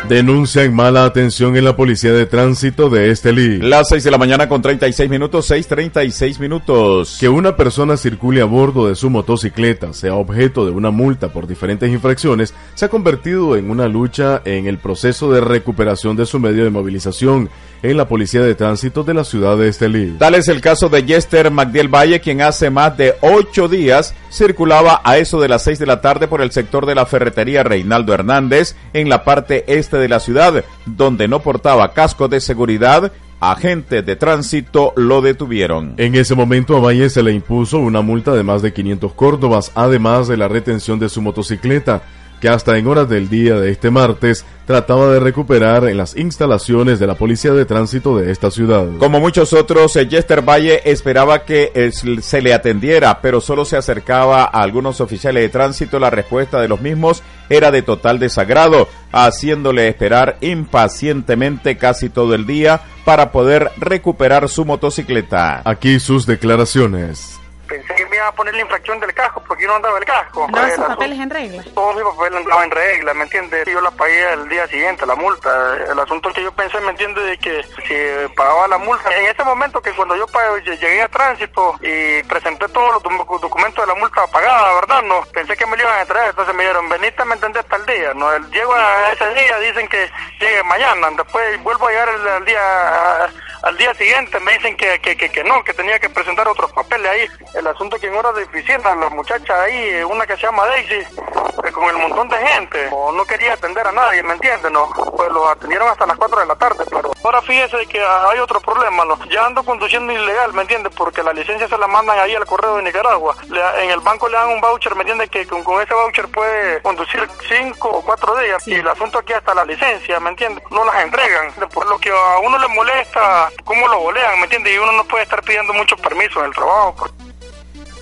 S2: Denuncian mala atención en la policía de tránsito de Estelí.
S8: Las 6 de la mañana con 36 minutos, 6.36 minutos.
S2: Que una persona circule a bordo de su motocicleta, sea objeto de una multa por diferentes infracciones, se ha convertido en una lucha en el proceso de recuperación de su medio de movilización en la policía de tránsito de la ciudad de Estelí.
S8: Tal es el caso de Jester Magdiel Valle, quien hace más de ocho días circulaba a eso de las 6 de la tarde por el sector de la ferretería Reinaldo Hernández en la parte este de la ciudad, donde no portaba casco de seguridad agentes de tránsito lo detuvieron.
S2: En ese momento a Valle se le impuso una multa de más de 500 córdobas, además de la retención de su motocicleta que hasta en horas del día de este martes trataba de recuperar en las instalaciones de la Policía de Tránsito de esta ciudad.
S8: Como muchos otros, eh, Jester Valle esperaba que eh, se le atendiera, pero solo se acercaba a algunos oficiales de tránsito. La respuesta de los mismos era de total desagrado, haciéndole esperar impacientemente casi todo el día para poder recuperar su motocicleta.
S2: Aquí sus declaraciones
S43: pensé que me iba a poner la infracción del casco porque yo no andaba el casco.
S44: ¿Andaba
S43: Pues,
S44: sus
S43: el
S44: papeles en regla?
S43: Todos mis papeles andaban en regla, ¿me entiendes? Yo la pagué el día siguiente, la multa. El asunto que yo pensé, ¿me entiendes? De que si pagaba la multa, en ese momento que cuando yo pa- llegué a tránsito y presenté todos los docu- documentos de la multa pagada, ¿verdad? No, pensé que me lo iban a traer, entonces me dijeron, veniste, ¿me entendés? Hasta el día, ¿no? El, llego a ese día, dicen que llegue mañana, después vuelvo a llegar el, al día... Al día siguiente me dicen que, que, que, que no, que tenía que presentar otros papeles ahí. El asunto es que en horas de oficina, la muchacha ahí, eh, una que se llama Daisy, eh, con el montón de gente, o no quería atender a nadie, ¿me entiendes? No, pues los atendieron hasta las 4 de la tarde, pero ahora fíjese que hay otro problema, ¿no? Ya ando conduciendo ilegal, ¿me entiendes? Porque la licencia se la mandan ahí al correo de Nicaragua. Le- en el banco le dan un voucher, ¿me entiendes? Que con, ese voucher puede conducir 5 o 4 días. Y el asunto aquí hasta la licencia, ¿me entiendes? No las entregan. Por lo que a uno le molesta, cómo lo bolean, ¿me entiendes? Y uno no puede estar pidiendo muchos permisos en el trabajo. porque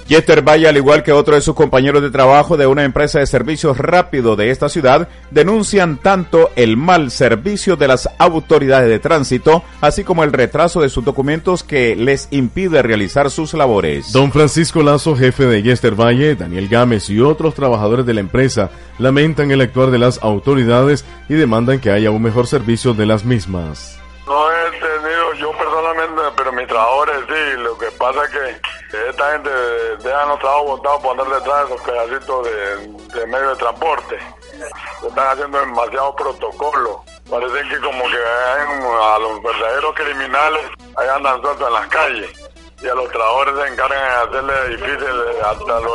S8: Jester Valle, al igual que otro de sus compañeros de trabajo de una empresa de servicios rápido de esta ciudad, denuncian tanto el mal servicio de las autoridades de tránsito, así como el retraso de sus documentos que les impide realizar sus labores.
S2: Don Francisco Lazo, jefe de Yester Valle, Daniel Gámez y otros trabajadores de la empresa lamentan el actuar de las autoridades y demandan que haya un mejor servicio de las mismas.
S45: No he tenido yo personalmente, pero mis trabajadores sí. Lo que pasa es que esta gente deja los trabajos botados por andar detrás de esos pedacitos de, de medio de transporte. Están haciendo demasiado protocolo. Parece que como que a los verdaderos criminales ahí andan sueltos en las calles. Y a los trabajadores se encargan de hacerle difícil eh, hasta lo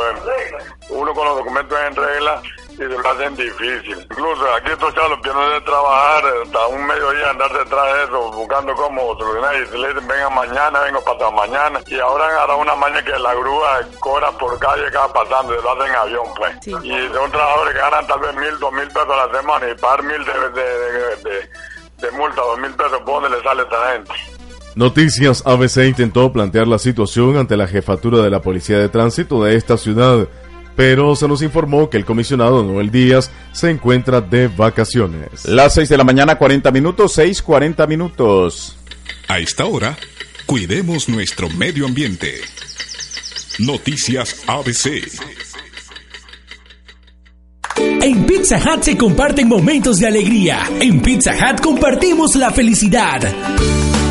S45: uno con los documentos en regla y se lo hacen difícil. Incluso aquí estos chavos pierden de trabajar hasta un mediodía andar detrás de eso, buscando cómo solucionar y se le dicen venga mañana, vengo pasado mañana y ahora ahora una mañana que la grúa cobra por calle cada pasando, se lo hacen en avión pues. Y son trabajadores que ganan tal vez mil, dos mil pesos a la semana y pagar mil de, de, de, de- de multa, dos mil pesos, ¿por dónde le sale esta gente?
S2: Noticias ABC intentó plantear la situación ante la jefatura de la Policía de Tránsito de esta ciudad, pero se nos informó que el comisionado Noel Díaz se encuentra de vacaciones.
S8: Las 6 de la mañana, 40 minutos, 6, 40 minutos.
S30: A esta hora, cuidemos nuestro medio ambiente. Noticias ABC.
S42: En Pizza Hut se comparten momentos de alegría. En Pizza Hut compartimos la felicidad.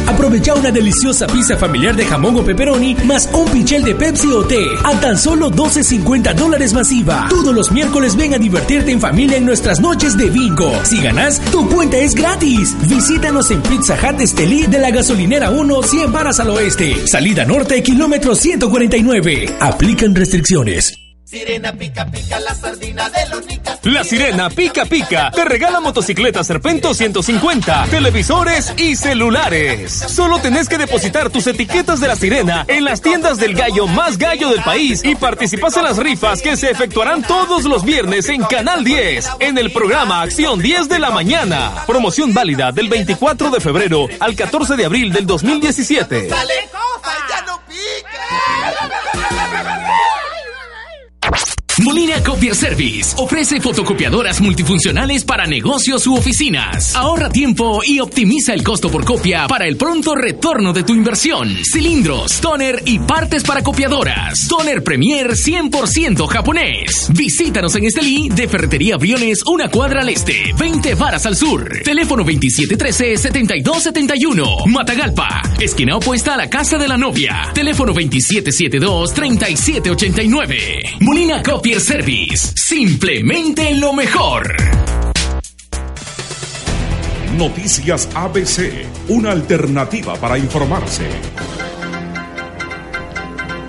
S42: Aprovecha una deliciosa pizza familiar de jamón o pepperoni más un pichel de Pepsi o té a tan solo 12.50 dólares masiva. Todos los miércoles ven a divertirte en familia en nuestras noches de bingo. Si ganas, tu cuenta es gratis. Visítanos en Pizza Hut Estelí de la gasolinera 1, 100 varas al oeste. Salida norte, kilómetro 149. Aplican restricciones.
S46: Sirena pica pica la sardina de los nicas.
S47: La sirena pica pica te regala motocicleta Serpento 150, televisores y celulares. Solo tenés que depositar tus etiquetas de la sirena en las tiendas del gallo más gallo del país y participas en las rifas que se efectuarán todos los viernes en Canal 10 en el programa Acción 10 de la mañana. Promoción válida del 24 de febrero al 14 de abril del 2017.
S46: Dale, ya no
S42: Molina Copier Service ofrece fotocopiadoras multifuncionales para negocios u oficinas. Ahorra tiempo y optimiza el costo por copia para el pronto retorno de tu inversión. Cilindros, toner y partes para copiadoras. Toner Premier 100% japonés. Visítanos en Estelí de Ferretería Briones, una cuadra al este, 20 varas al sur. Teléfono 2713-7271. Matagalpa, esquina opuesta a la casa de la novia. Teléfono 2772-3789. Molina Service. Simplemente lo mejor.
S48: Noticias ABC, una alternativa para informarse.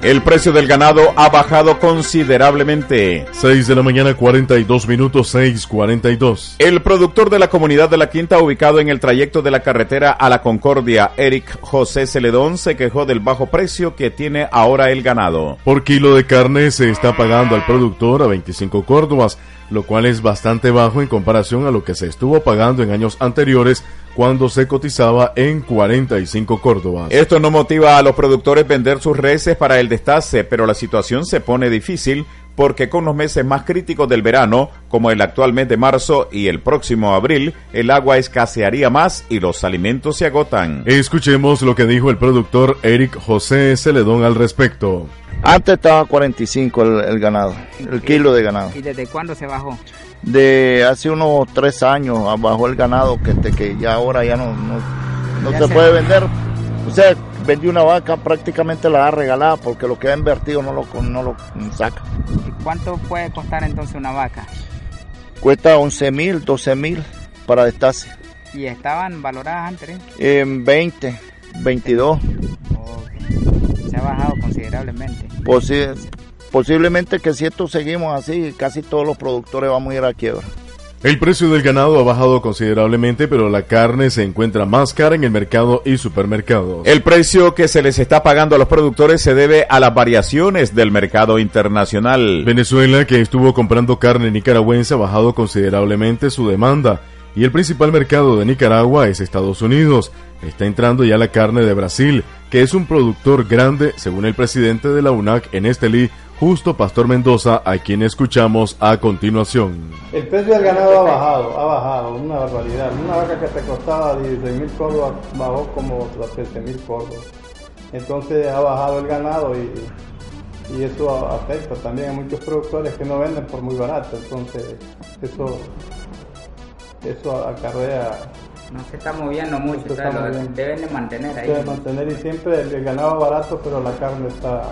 S8: El precio del ganado ha bajado considerablemente.
S2: 6 de la mañana, 42 minutos, 6:42.
S8: El productor de la comunidad de La Quinta, ubicado en el trayecto de la carretera a la Concordia, Eric José Celedón, se quejó del bajo precio que tiene ahora el ganado.
S2: Por kilo de carne se está pagando al productor a 25 córdobas, lo cual es bastante bajo en comparación a lo que se estuvo pagando en años anteriores cuando se cotizaba en 45 córdobas.
S8: Esto no motiva a los productores vender sus reses para el destace, pero la situación se pone difícil porque con los meses más críticos del verano, como el actual mes de marzo y el próximo abril, el agua escasearía más y los alimentos se agotan.
S2: Escuchemos lo que dijo el productor Eric José Celedón al respecto.
S49: Antes estaba 45 el, el ganado, el kilo de ganado.
S44: ¿Y desde cuándo se bajó?
S49: De hace unos tres años bajó el ganado que, te- que ya ahora ya no, no, no
S44: Ya
S49: se
S44: se-
S49: puede vender. O sea, vendí una vaca, prácticamente la da regalada porque lo que ha invertido no lo, no lo saca.
S44: ¿Y cuánto puede costar entonces una vaca?
S49: Cuesta 11 mil, 12 mil para destace.
S44: ¿Y estaban valoradas antes? eh?
S49: En 20, 22.
S44: Se ha bajado considerablemente.
S49: Posi- posiblemente que si esto seguimos así, casi todos los productores vamos a ir a quiebra.
S2: El precio del ganado ha bajado considerablemente, pero la carne se encuentra más cara en el mercado y supermercados.
S8: El precio que se les está pagando a los productores se debe a las variaciones del mercado internacional.
S2: Venezuela, que estuvo comprando carne nicaragüense, ha bajado considerablemente su demanda. Y el principal mercado de Nicaragua es Estados Unidos. Está entrando ya la carne de Brasil, que es un productor grande, según el presidente de la UNAC en Estelí, Justo Pastor Mendoza, a quien escuchamos a continuación.
S50: El precio del ganado ha bajado, ha bajado, una barbaridad. Una vaca que te costaba 16 mil córdobas bajó como a 13 mil córdobas. Entonces ha bajado el ganado y, y eso afecta también a muchos productores que no venden por muy barato. Entonces eso, eso acarrea
S44: No se está moviendo mucho,
S50: Se
S44: o sea,
S50: está
S44: lo
S50: moviendo.
S44: deben de mantener ahí.
S50: debe mantener y siempre el, ganado barato, pero la carne está,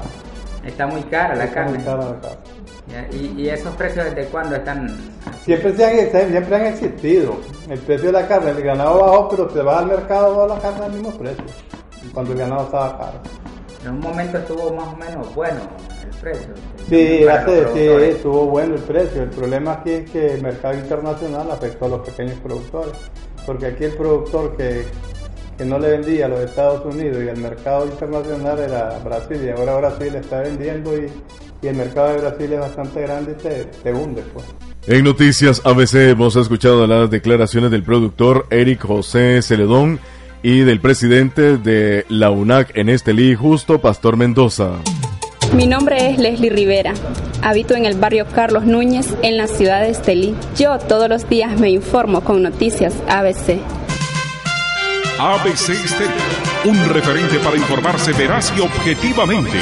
S44: Está muy cara la
S50: está
S44: carne.
S50: muy cara la carne.
S44: Ya, ¿Y, y esos precios desde cuándo están?
S50: Siempre, se han, siempre han existido. El precio de la carne, el ganado bajó, pero te vas al mercado, va la carne al mismo precio. Cuando el ganado estaba caro.
S44: En un momento estuvo más o menos bueno el precio.
S50: Sí, hace, sí, estuvo bueno el precio. El problema aquí es que el mercado internacional afectó a los pequeños productores. Porque aquí el productor que, que no le vendía a los Estados Unidos y el mercado internacional era Brasil. Y ahora Brasil está vendiendo y, y el mercado de Brasil es bastante grande y te, te hunde. Pues.
S2: En Noticias ABC hemos escuchado las declaraciones del productor Eric José Celedón y del presidente de la UNAC en Estelí, Justo Pastor Mendoza.
S51: Mi nombre es Leslie Rivera. Habito en el barrio Carlos Núñez, en la ciudad de Estelí. Yo todos los días me informo con noticias ABC.
S48: ABC Estéreo, un referente para informarse veraz y objetivamente.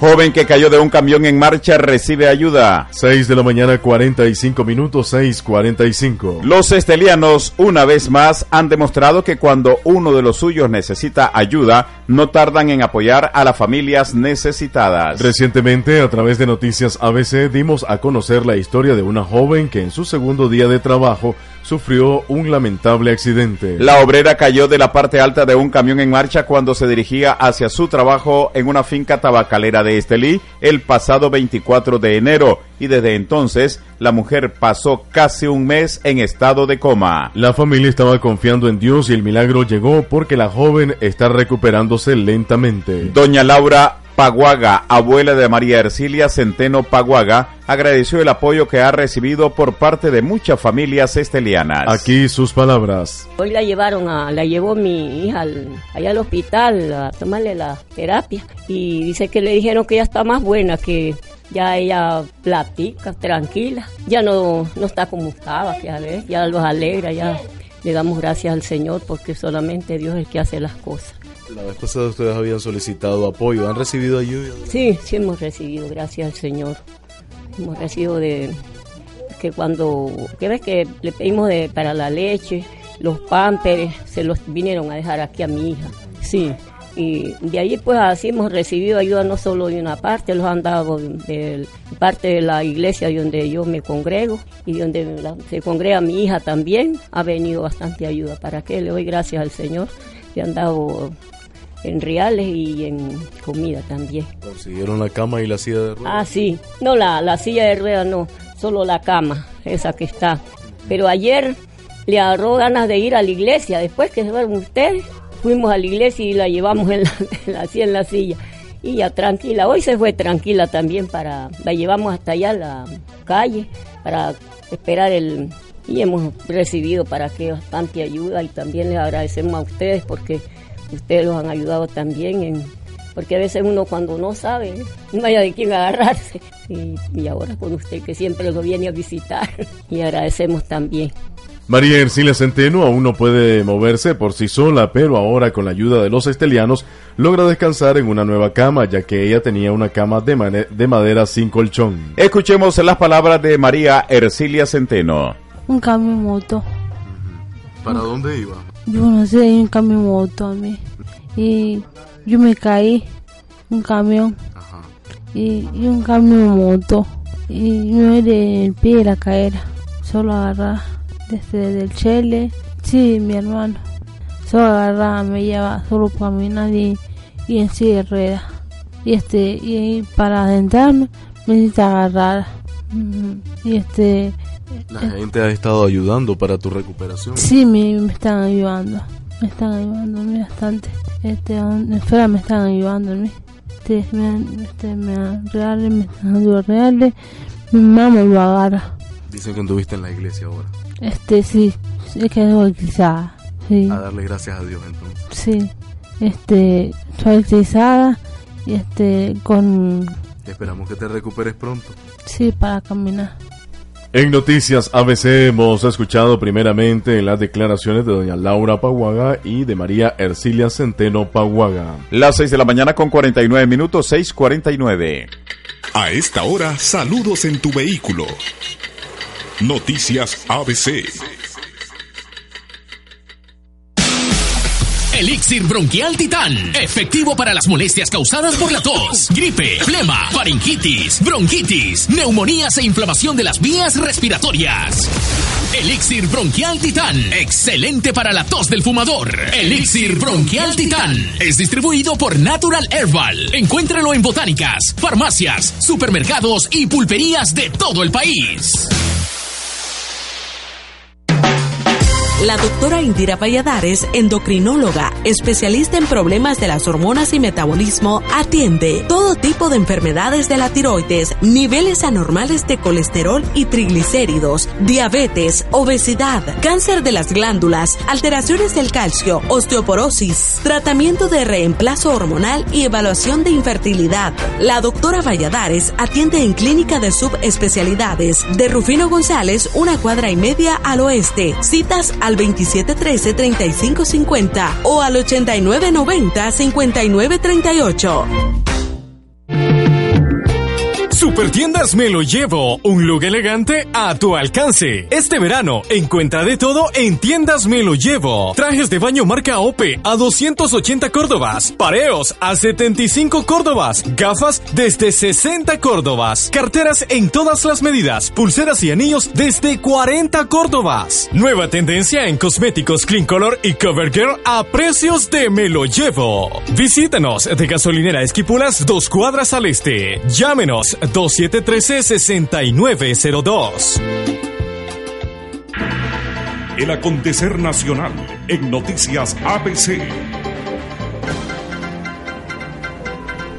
S8: Joven que cayó de un camión en marcha recibe ayuda.
S2: 6 de la mañana, 45 minutos, 6.45.
S8: Los estelianos, una vez más, han demostrado que cuando uno de los suyos necesita ayuda, no tardan en apoyar a las familias necesitadas.
S2: Recientemente, a través de Noticias ABC, dimos a conocer la historia de una joven que en su segundo día de trabajo sufrió un lamentable accidente.
S8: La obrera cayó de la parte alta de un camión en marcha cuando se dirigía hacia su trabajo en una finca tabacalera de Estelí el pasado 24 de enero y desde entonces la mujer pasó casi un mes en estado de coma.
S2: La familia estaba confiando en Dios y el milagro llegó porque la joven está recuperándose lentamente.
S8: Doña Laura Paguaga, abuela de María Ercilia Centeno Paguaga, agradeció el apoyo que ha recibido por parte de muchas familias estelianas.
S2: Aquí sus palabras.
S52: Hoy la llevaron a, la llevó mi hija al- allá al hospital a tomarle la terapia y dice que le dijeron que ya está más buena, que ya ella platica tranquila, ya no, no está como estaba, que a ver, ya los alegra, ya le damos gracias al Señor porque solamente Dios es el que hace las cosas.
S53: La vez pasada ustedes habían solicitado apoyo, ¿han recibido ayuda?
S52: Sí, sí hemos recibido, gracias al Señor. Hemos recibido de que cuando, que ves que le pedimos de, para la leche, los pámperes, se los vinieron a dejar aquí a mi hija. Sí. Y de ahí pues así hemos recibido ayuda no solo de una parte, los han dado de, de parte de la iglesia donde yo me congrego y donde la- se congrega mi hija también, ha venido bastante ayuda. ¿Para qué? Le doy gracias al Señor, le han dado en reales y en comida también.
S53: Consiguieron la cama y la silla de ruedas.
S52: Ah, sí. No, la, la silla de ruedas no, solo la cama, esa que está. Pero ayer le agarró ganas de ir a la iglesia, después que se fueron ustedes, fuimos a la iglesia y la llevamos en la, *laughs* en la, en la silla. Y ya tranquila, hoy se fue tranquila también para, la llevamos hasta allá a la calle para esperar el... Y hemos recibido para que bastante ayuda y también les agradecemos a ustedes porque ustedes los han ayudado también en, porque a veces uno cuando no sabe, no haya de quién agarrarse. Y, y ahora con usted que siempre lo viene a visitar y agradecemos también.
S2: María Ercilia Centeno aún no puede moverse por sí sola, pero ahora con la ayuda de los estelianos logra descansar en una nueva cama, ya que ella tenía una cama de, de madera sin colchón.
S8: Escuchemos las palabras de María Ercilia Centeno.
S54: Un cambio moto.
S2: ¿Para dónde iba?
S54: Yo no sé, un cambio moto a mí. Y yo me caí, un camión. Y, un cambio moto. Y me de el pie de la caera. Solo agarrar desde del chele. Sí, mi hermano. Solo agarraba, me lleva solo para caminar y, y en de rueda. Y este, y para adentrarme, me necesita agarrar. Y este.
S2: La gente ha estado ayudando para tu recuperación.
S54: Sí, me, me están ayudando. Me están ayudando bastante. Este, me están ayudando Este, me, este, me reales, me están ayudando reales. Mi mamá lo agarra.
S2: Dicen que estuviste en la iglesia ahora.
S54: Este, sí, es que bautizada. Sí.
S2: A darle gracias a Dios entonces.
S54: Sí, este, estoy bautizada y este, con...
S2: Esperamos que te recuperes pronto.
S54: Sí, para caminar.
S2: En Noticias ABC hemos escuchado primeramente las declaraciones de doña Laura Paguaga y de María Ercilia Centeno Paguaga.
S8: Las 6 de la mañana con 49 minutos, 6.49.
S30: A esta hora, saludos en tu vehículo. Noticias ABC.
S47: Elixir Bronquial Titán. Efectivo para las molestias causadas por la tos, gripe, flema, faringitis, bronquitis, neumonías e inflamación de las vías respiratorias. Elixir Bronquial Titán. Excelente para la tos del fumador. Elixir Bronquial Titán. Es distribuido por Natural Herbal. Encuéntralo en botánicas, farmacias, supermercados y pulperías de todo el país.
S4: La doctora Indira Valladares, endocrinóloga, especialista en problemas de las hormonas y metabolismo, atiende todo tipo de enfermedades de la tiroides, niveles anormales de colesterol y triglicéridos, diabetes, obesidad, cáncer de las glándulas, alteraciones del calcio, osteoporosis, tratamiento de reemplazo hormonal y evaluación de infertilidad. La doctora Valladares atiende en clínica de subespecialidades de Rufino González, una cuadra y media al oeste. Citas al 2713-3550 o al 8990-5938.
S47: Supertiendas Me Lo Llevo, un look elegante a tu alcance. Este verano, encuentra de todo en Tiendas Me Lo Llevo. Trajes de baño marca OPE a 280 córdobas, pareos a 75 córdobas, gafas desde 60 córdobas, carteras en todas las medidas, pulseras y anillos desde 40 córdobas. Nueva tendencia en cosméticos Clean Color y CoverGirl a precios de Me Lo Llevo. Visítanos de gasolinera Esquipulas, dos cuadras al este. Llámenos 2713-6902.
S3: El acontecer nacional en Noticias ABC.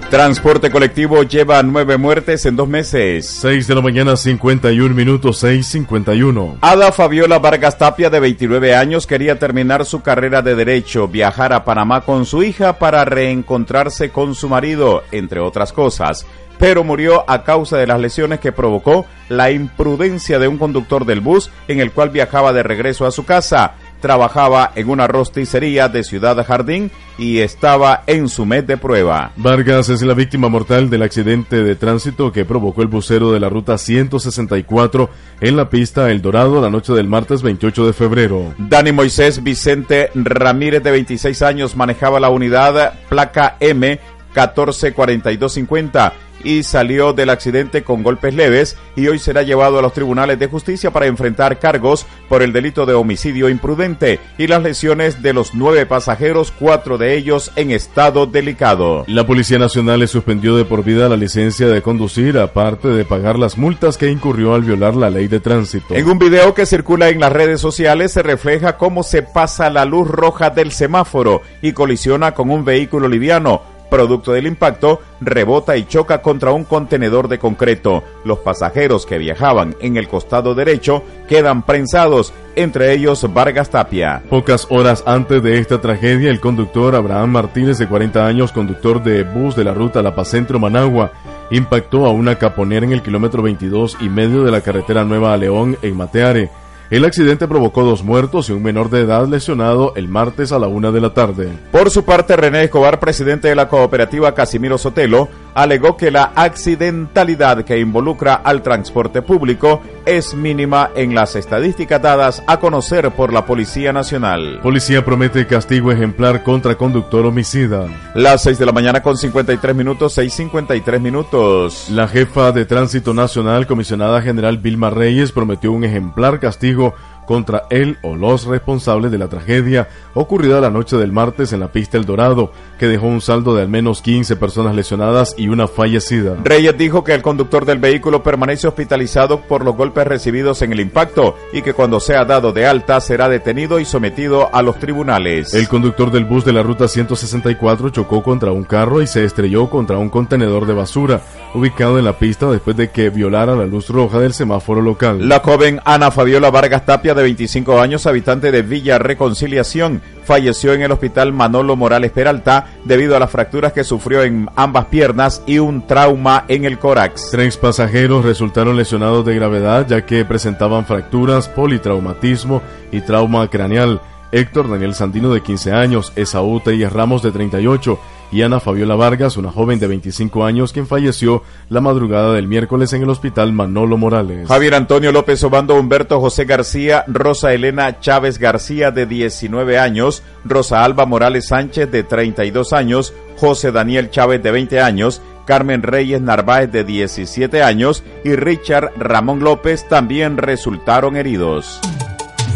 S8: Transporte colectivo lleva nueve muertes en dos meses.
S2: 6 de la mañana, 51 minutos, 6.51.
S8: Ada Fabiola Vargas Tapia, de 29 años, quería terminar su carrera de Derecho, viajar a Panamá con su hija para reencontrarse con su marido, entre otras cosas pero murió a causa de las lesiones que provocó la imprudencia de un conductor del bus en el cual viajaba de regreso a su casa. Trabajaba en una rosticería de Ciudad Jardín y estaba en su mes de prueba.
S2: Vargas es la víctima mortal del accidente de tránsito que provocó el bucero de la ruta 164 en la pista El Dorado la noche del martes 28 de febrero.
S8: Dani Moisés Vicente Ramírez de 26 años manejaba la unidad placa M 144250 y salió del accidente con golpes leves y hoy será llevado a los tribunales de justicia para enfrentar cargos por el delito de homicidio imprudente y las lesiones de los nueve pasajeros, cuatro de ellos en estado delicado.
S2: La Policía Nacional le suspendió de por vida la licencia de conducir, aparte de pagar las multas que incurrió al violar la ley de tránsito.
S8: En un video que circula en las redes sociales se refleja cómo se pasa la luz roja del semáforo y colisiona con un vehículo liviano Producto del impacto, rebota y choca contra un contenedor de concreto. Los pasajeros que viajaban en el costado derecho quedan prensados, entre ellos Vargas Tapia.
S2: Pocas horas antes de esta tragedia, el conductor Abraham Martínez, de 40 años, conductor de bus de la ruta La Paz Centro Managua, impactó a una caponera en el kilómetro 22 y medio de la carretera Nueva León en Mateare. El accidente provocó dos muertos y un menor de edad lesionado el martes a la una de la tarde.
S8: Por su parte, René Escobar, presidente de la cooperativa Casimiro Sotelo, alegó que la accidentalidad que involucra al transporte público es mínima en las estadísticas dadas a conocer por la Policía Nacional.
S2: Policía promete castigo ejemplar contra conductor homicida.
S8: Las 6 de la mañana con 53 minutos, 6.53 minutos.
S2: La jefa de Tránsito Nacional, comisionada general Vilma Reyes, prometió un ejemplar castigo contra él o los responsables de la tragedia ocurrida la noche del martes en la pista El Dorado, que dejó un saldo de al menos 15 personas lesionadas y una fallecida.
S8: Reyes dijo que el conductor del vehículo permanece hospitalizado por los golpes recibidos en el impacto y que cuando sea dado de alta será detenido y sometido a los tribunales.
S2: El conductor del bus de la ruta 164 chocó contra un carro y se estrelló contra un contenedor de basura ubicado en la pista después de que violara la luz roja del semáforo local.
S8: La joven Ana Fabiola Vargas Tapia de 25 años, habitante de Villa Reconciliación, falleció en el hospital Manolo Morales Peralta debido a las fracturas que sufrió en ambas piernas y un trauma en el córax.
S2: Tres pasajeros resultaron lesionados de gravedad ya que presentaban fracturas, politraumatismo y trauma craneal. Héctor Daniel Sandino de 15 años, Esaú Telles Ramos de 38 y Ana Fabiola Vargas, una joven de 25 años quien falleció la madrugada del miércoles en el hospital Manolo Morales.
S8: Javier Antonio López Obando, Humberto José García, Rosa Elena Chávez García de 19 años, Rosa Alba Morales Sánchez de 32 años, José Daniel Chávez de 20 años, Carmen Reyes Narváez de 17 años y Richard Ramón López también resultaron heridos.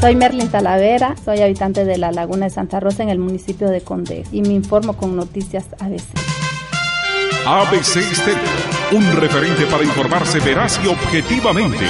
S55: Soy Merlin Talavera, soy habitante de la Laguna de Santa Rosa en el municipio de Conde y me informo con noticias ABC.
S3: ABC Estéreo, un referente para informarse veraz y objetivamente.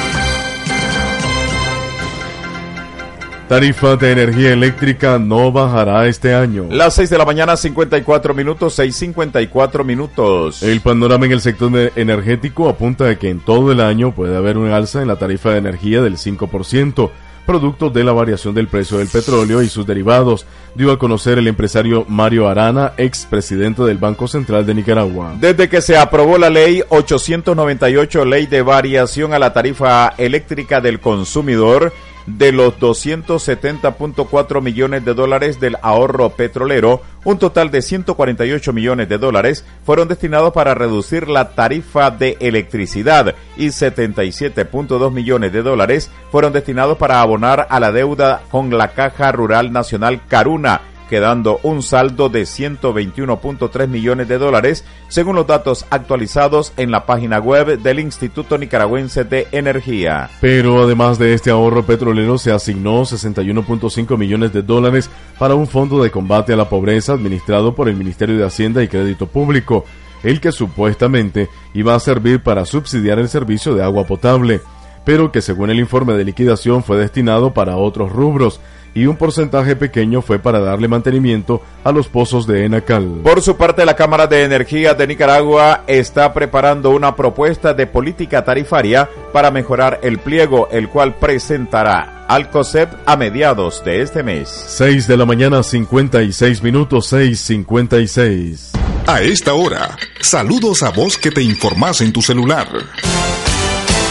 S2: Tarifa de energía eléctrica no bajará este año.
S8: Las 6 de la mañana, 54 minutos, 6.54 minutos.
S2: El panorama en el sector energético apunta a que en todo el año puede haber un alza en la tarifa de energía del 5% producto de la variación del precio del petróleo y sus derivados, dio a conocer el empresario Mario Arana, ex presidente del Banco Central de Nicaragua.
S8: Desde que se aprobó la ley 898, ley de variación a la tarifa eléctrica del consumidor, de los 270.4 millones de dólares del ahorro petrolero, un total de 148 millones de dólares fueron destinados para reducir la tarifa de electricidad y 77.2 millones de dólares fueron destinados para abonar a la deuda con la Caja Rural Nacional Caruna quedando un saldo de 121.3 millones de dólares, según los datos actualizados en la página web del Instituto Nicaragüense de Energía.
S2: Pero además de este ahorro petrolero, se asignó 61.5 millones de dólares para un fondo de combate a la pobreza administrado por el Ministerio de Hacienda y Crédito Público, el que supuestamente iba a servir para subsidiar el servicio de agua potable, pero que según el informe de liquidación fue destinado para otros rubros, y un porcentaje pequeño fue para darle mantenimiento a los pozos de Enacal.
S8: Por su parte, la Cámara de Energía de Nicaragua está preparando una propuesta de política tarifaria para mejorar el pliego, el cual presentará al COSEP a mediados de este mes.
S2: 6 de la mañana, 56 minutos, 6.56.
S30: A esta hora, saludos a vos que te informás en tu celular.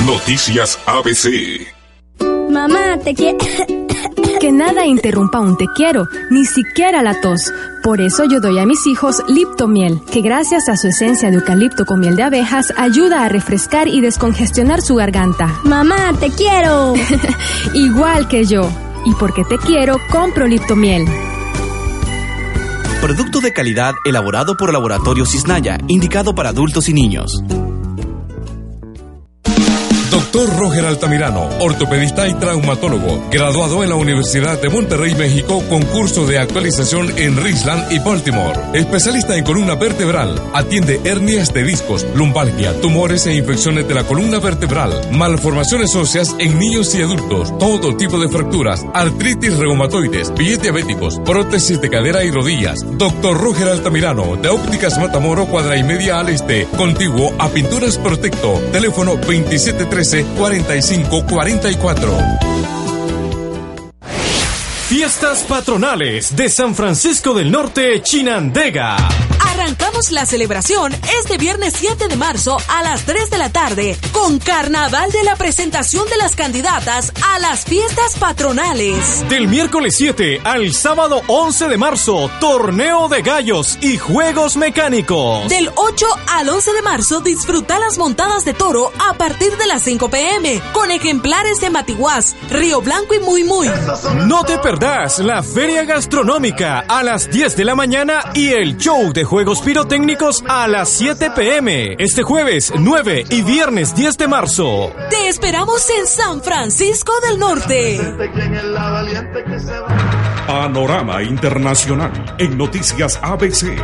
S30: Noticias ABC.
S44: Mamá, te quiero... *coughs* Que nada interrumpa un te quiero, ni siquiera la tos. Por eso yo doy a mis hijos Liptomiel, que gracias a su esencia de eucalipto con miel de abejas ayuda a refrescar y descongestionar su garganta. Mamá, te quiero. *laughs* Igual que yo. Y porque te quiero, compro Liptomiel.
S56: Producto de calidad elaborado por Laboratorio Cisnaya, indicado para adultos y niños.
S12: Doctor Roger Altamirano, ortopedista y traumatólogo, graduado en la Universidad de Monterrey, México, con curso de actualización en Richland y Baltimore. Especialista en columna vertebral, atiende hernias de discos, lumbalgia, tumores e infecciones de la columna vertebral, malformaciones óseas en niños y adultos, todo tipo de fracturas, artritis reumatoides, pies diabéticos, prótesis de cadera y rodillas. Doctor Roger Altamirano, de Ópticas Matamoro, cuadra y media al este, contiguo a Pinturas Protecto, teléfono 2713 4544.
S47: Fiestas patronales de San Francisco del Norte, Chinandega.
S4: Arrancamos la celebración este viernes 7 de marzo a las 3 de la tarde con carnaval de la presentación de las candidatas a las fiestas patronales.
S47: Del miércoles 7 al sábado 11 de marzo, torneo de gallos y juegos mecánicos.
S4: Del 8 al 11 de marzo disfruta las montadas de toro a partir de las 5 pm con ejemplares de Matiguás, Río Blanco y Muy Muy.
S47: No te perdás la feria gastronómica a las 10 de la mañana y el show de juegos pirotécnicos a las 7 pm. Este jueves 9 y viernes 10 de marzo.
S4: Te esperamos en San Francisco del Norte.
S3: Panorama Internacional en Noticias ABC.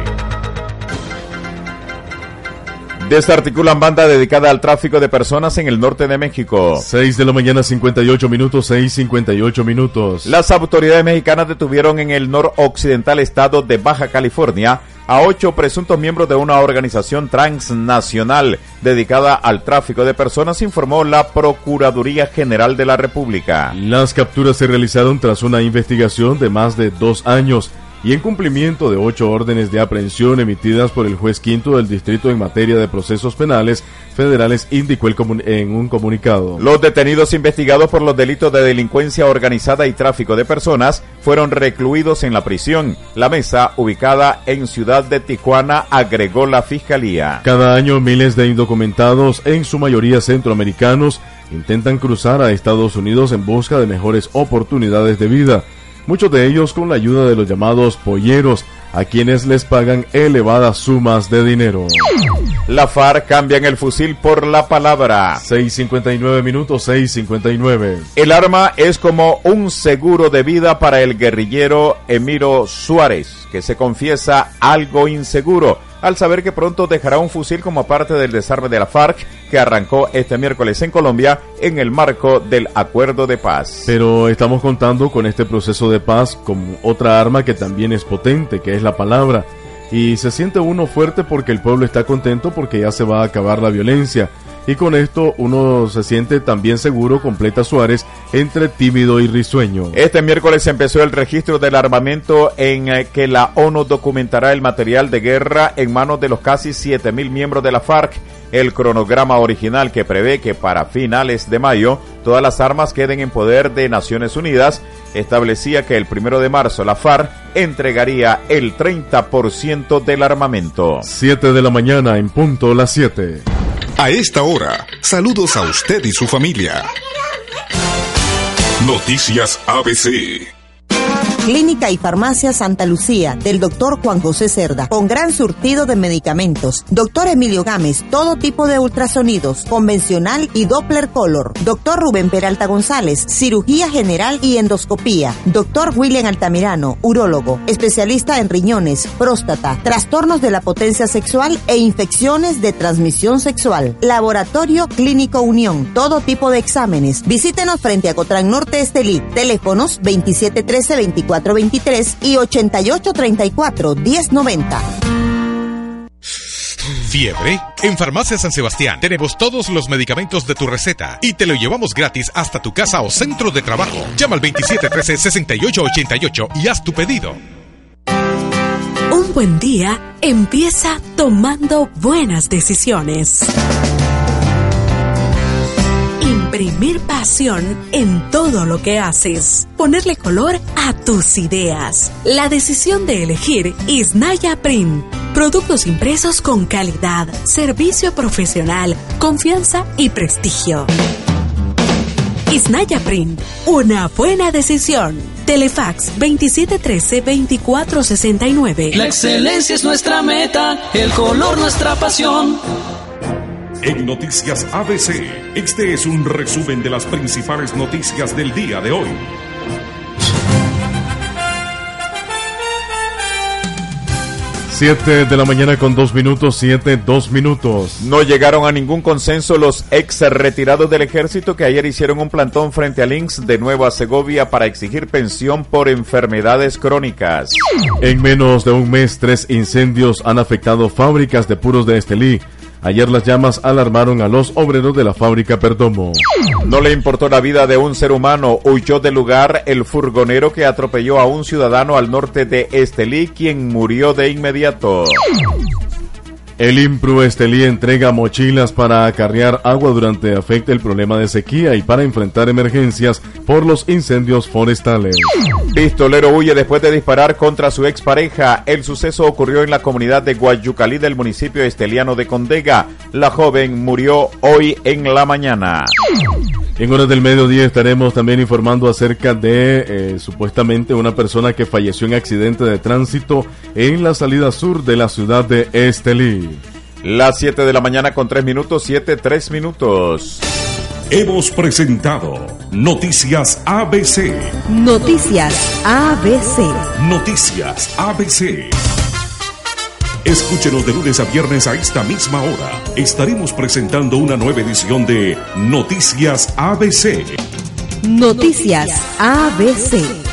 S8: Desarticulan banda dedicada al tráfico de personas en el norte de México.
S2: 6 de la mañana 58 minutos, 6 58 minutos.
S8: Las autoridades mexicanas detuvieron en el noroccidental estado de Baja California a ocho presuntos miembros de una organización transnacional dedicada al tráfico de personas, informó la Procuraduría General de la República.
S2: Las capturas se realizaron tras una investigación de más de dos años y en cumplimiento de ocho órdenes de aprehensión emitidas por el juez quinto del distrito en materia de procesos penales federales, indicó el en un comunicado.
S8: Los detenidos investigados por los delitos de delincuencia organizada y tráfico de personas fueron recluidos en la prisión. La mesa, ubicada en Ciudad de Tijuana, agregó la fiscalía.
S2: Cada año miles de indocumentados, en su mayoría centroamericanos, intentan cruzar a Estados Unidos en busca de mejores oportunidades de vida muchos de ellos con la ayuda de los llamados polleros, a quienes les pagan elevadas sumas de dinero.
S8: La FARC cambian el fusil por la palabra.
S2: 6.59 minutos, 6.59.
S8: El arma es como un seguro de vida para el guerrillero Emiro Suárez, que se confiesa algo inseguro al saber que pronto dejará un fusil como parte del desarme de la FARC que arrancó este miércoles en Colombia en el marco del acuerdo de paz.
S2: Pero estamos contando con este proceso de paz con otra arma que también es potente, que es la palabra. Y se siente uno fuerte porque el pueblo está contento porque ya se va a acabar la violencia y con esto uno se siente también seguro, completa Suárez, entre tímido y risueño.
S8: Este miércoles empezó el registro del armamento en eh, que la ONU documentará el material de guerra en manos de los casi 7.000 miembros de la FARC. El cronograma original que prevé que para finales de mayo todas las armas queden en poder de Naciones Unidas establecía que el primero de marzo la FARC entregaría el 30% del armamento.
S2: 7 de la mañana en punto las 7.
S30: A esta hora, saludos a usted y su familia. Noticias ABC.
S1: Clínica y Farmacia Santa Lucía del doctor Juan José Cerda, con gran surtido de medicamentos. Doctor Emilio Gámez, todo tipo de ultrasonidos, convencional y Doppler Color. Doctor Rubén Peralta González, cirugía general y endoscopía. Doctor William Altamirano, urólogo, especialista en riñones, próstata, trastornos de la potencia sexual e infecciones de transmisión sexual. Laboratorio Clínico Unión, todo tipo de exámenes. Visítenos frente a Cotran Norte Estelí. Teléfonos 2713 24 423 y 8834-1090.
S10: ¿Fiebre? En Farmacia San Sebastián tenemos todos los medicamentos de tu receta y te lo llevamos gratis hasta tu casa o centro de trabajo. Llama al 2713-6888 y haz tu pedido.
S4: Un buen día empieza tomando buenas decisiones. Imprimir pasión en todo lo que haces. Ponerle color a tus ideas. La decisión de elegir Isnaya Print. Productos impresos con calidad, servicio profesional, confianza y prestigio. Isnaya Print, una buena decisión. Telefax 2713-2469.
S44: La excelencia es nuestra meta, el color nuestra pasión.
S3: En Noticias ABC, este es un resumen de las principales noticias del día de hoy.
S2: Siete de la mañana con dos minutos, siete, dos minutos.
S8: No llegaron a ningún consenso los ex retirados del ejército que ayer hicieron un plantón frente a Links de Nueva Segovia para exigir pensión por enfermedades crónicas.
S2: En menos de un mes, tres incendios han afectado fábricas de puros de Estelí Ayer las llamas alarmaron a los obreros de la fábrica Perdomo.
S8: No le importó la vida de un ser humano. Huyó del lugar el furgonero que atropelló a un ciudadano al norte de Estelí, quien murió de inmediato.
S2: El Impru Estelí entrega mochilas para acarrear agua durante afecta el problema de sequía y para enfrentar emergencias por los incendios forestales.
S8: Pistolero huye después de disparar contra su expareja. El suceso ocurrió en la comunidad de Guayucalí del municipio esteliano de Condega. La joven murió hoy en la mañana.
S2: En horas del mediodía estaremos también informando acerca de eh, supuestamente una persona que falleció en accidente de tránsito en la salida sur de la ciudad de Estelí.
S8: Las 7 de la mañana con 3 minutos, 7, 3 minutos.
S3: Hemos presentado Noticias ABC.
S1: Noticias ABC.
S3: Noticias ABC. Escúchenos de lunes a viernes a esta misma hora. Estaremos presentando una nueva edición de Noticias ABC.
S1: Noticias ABC.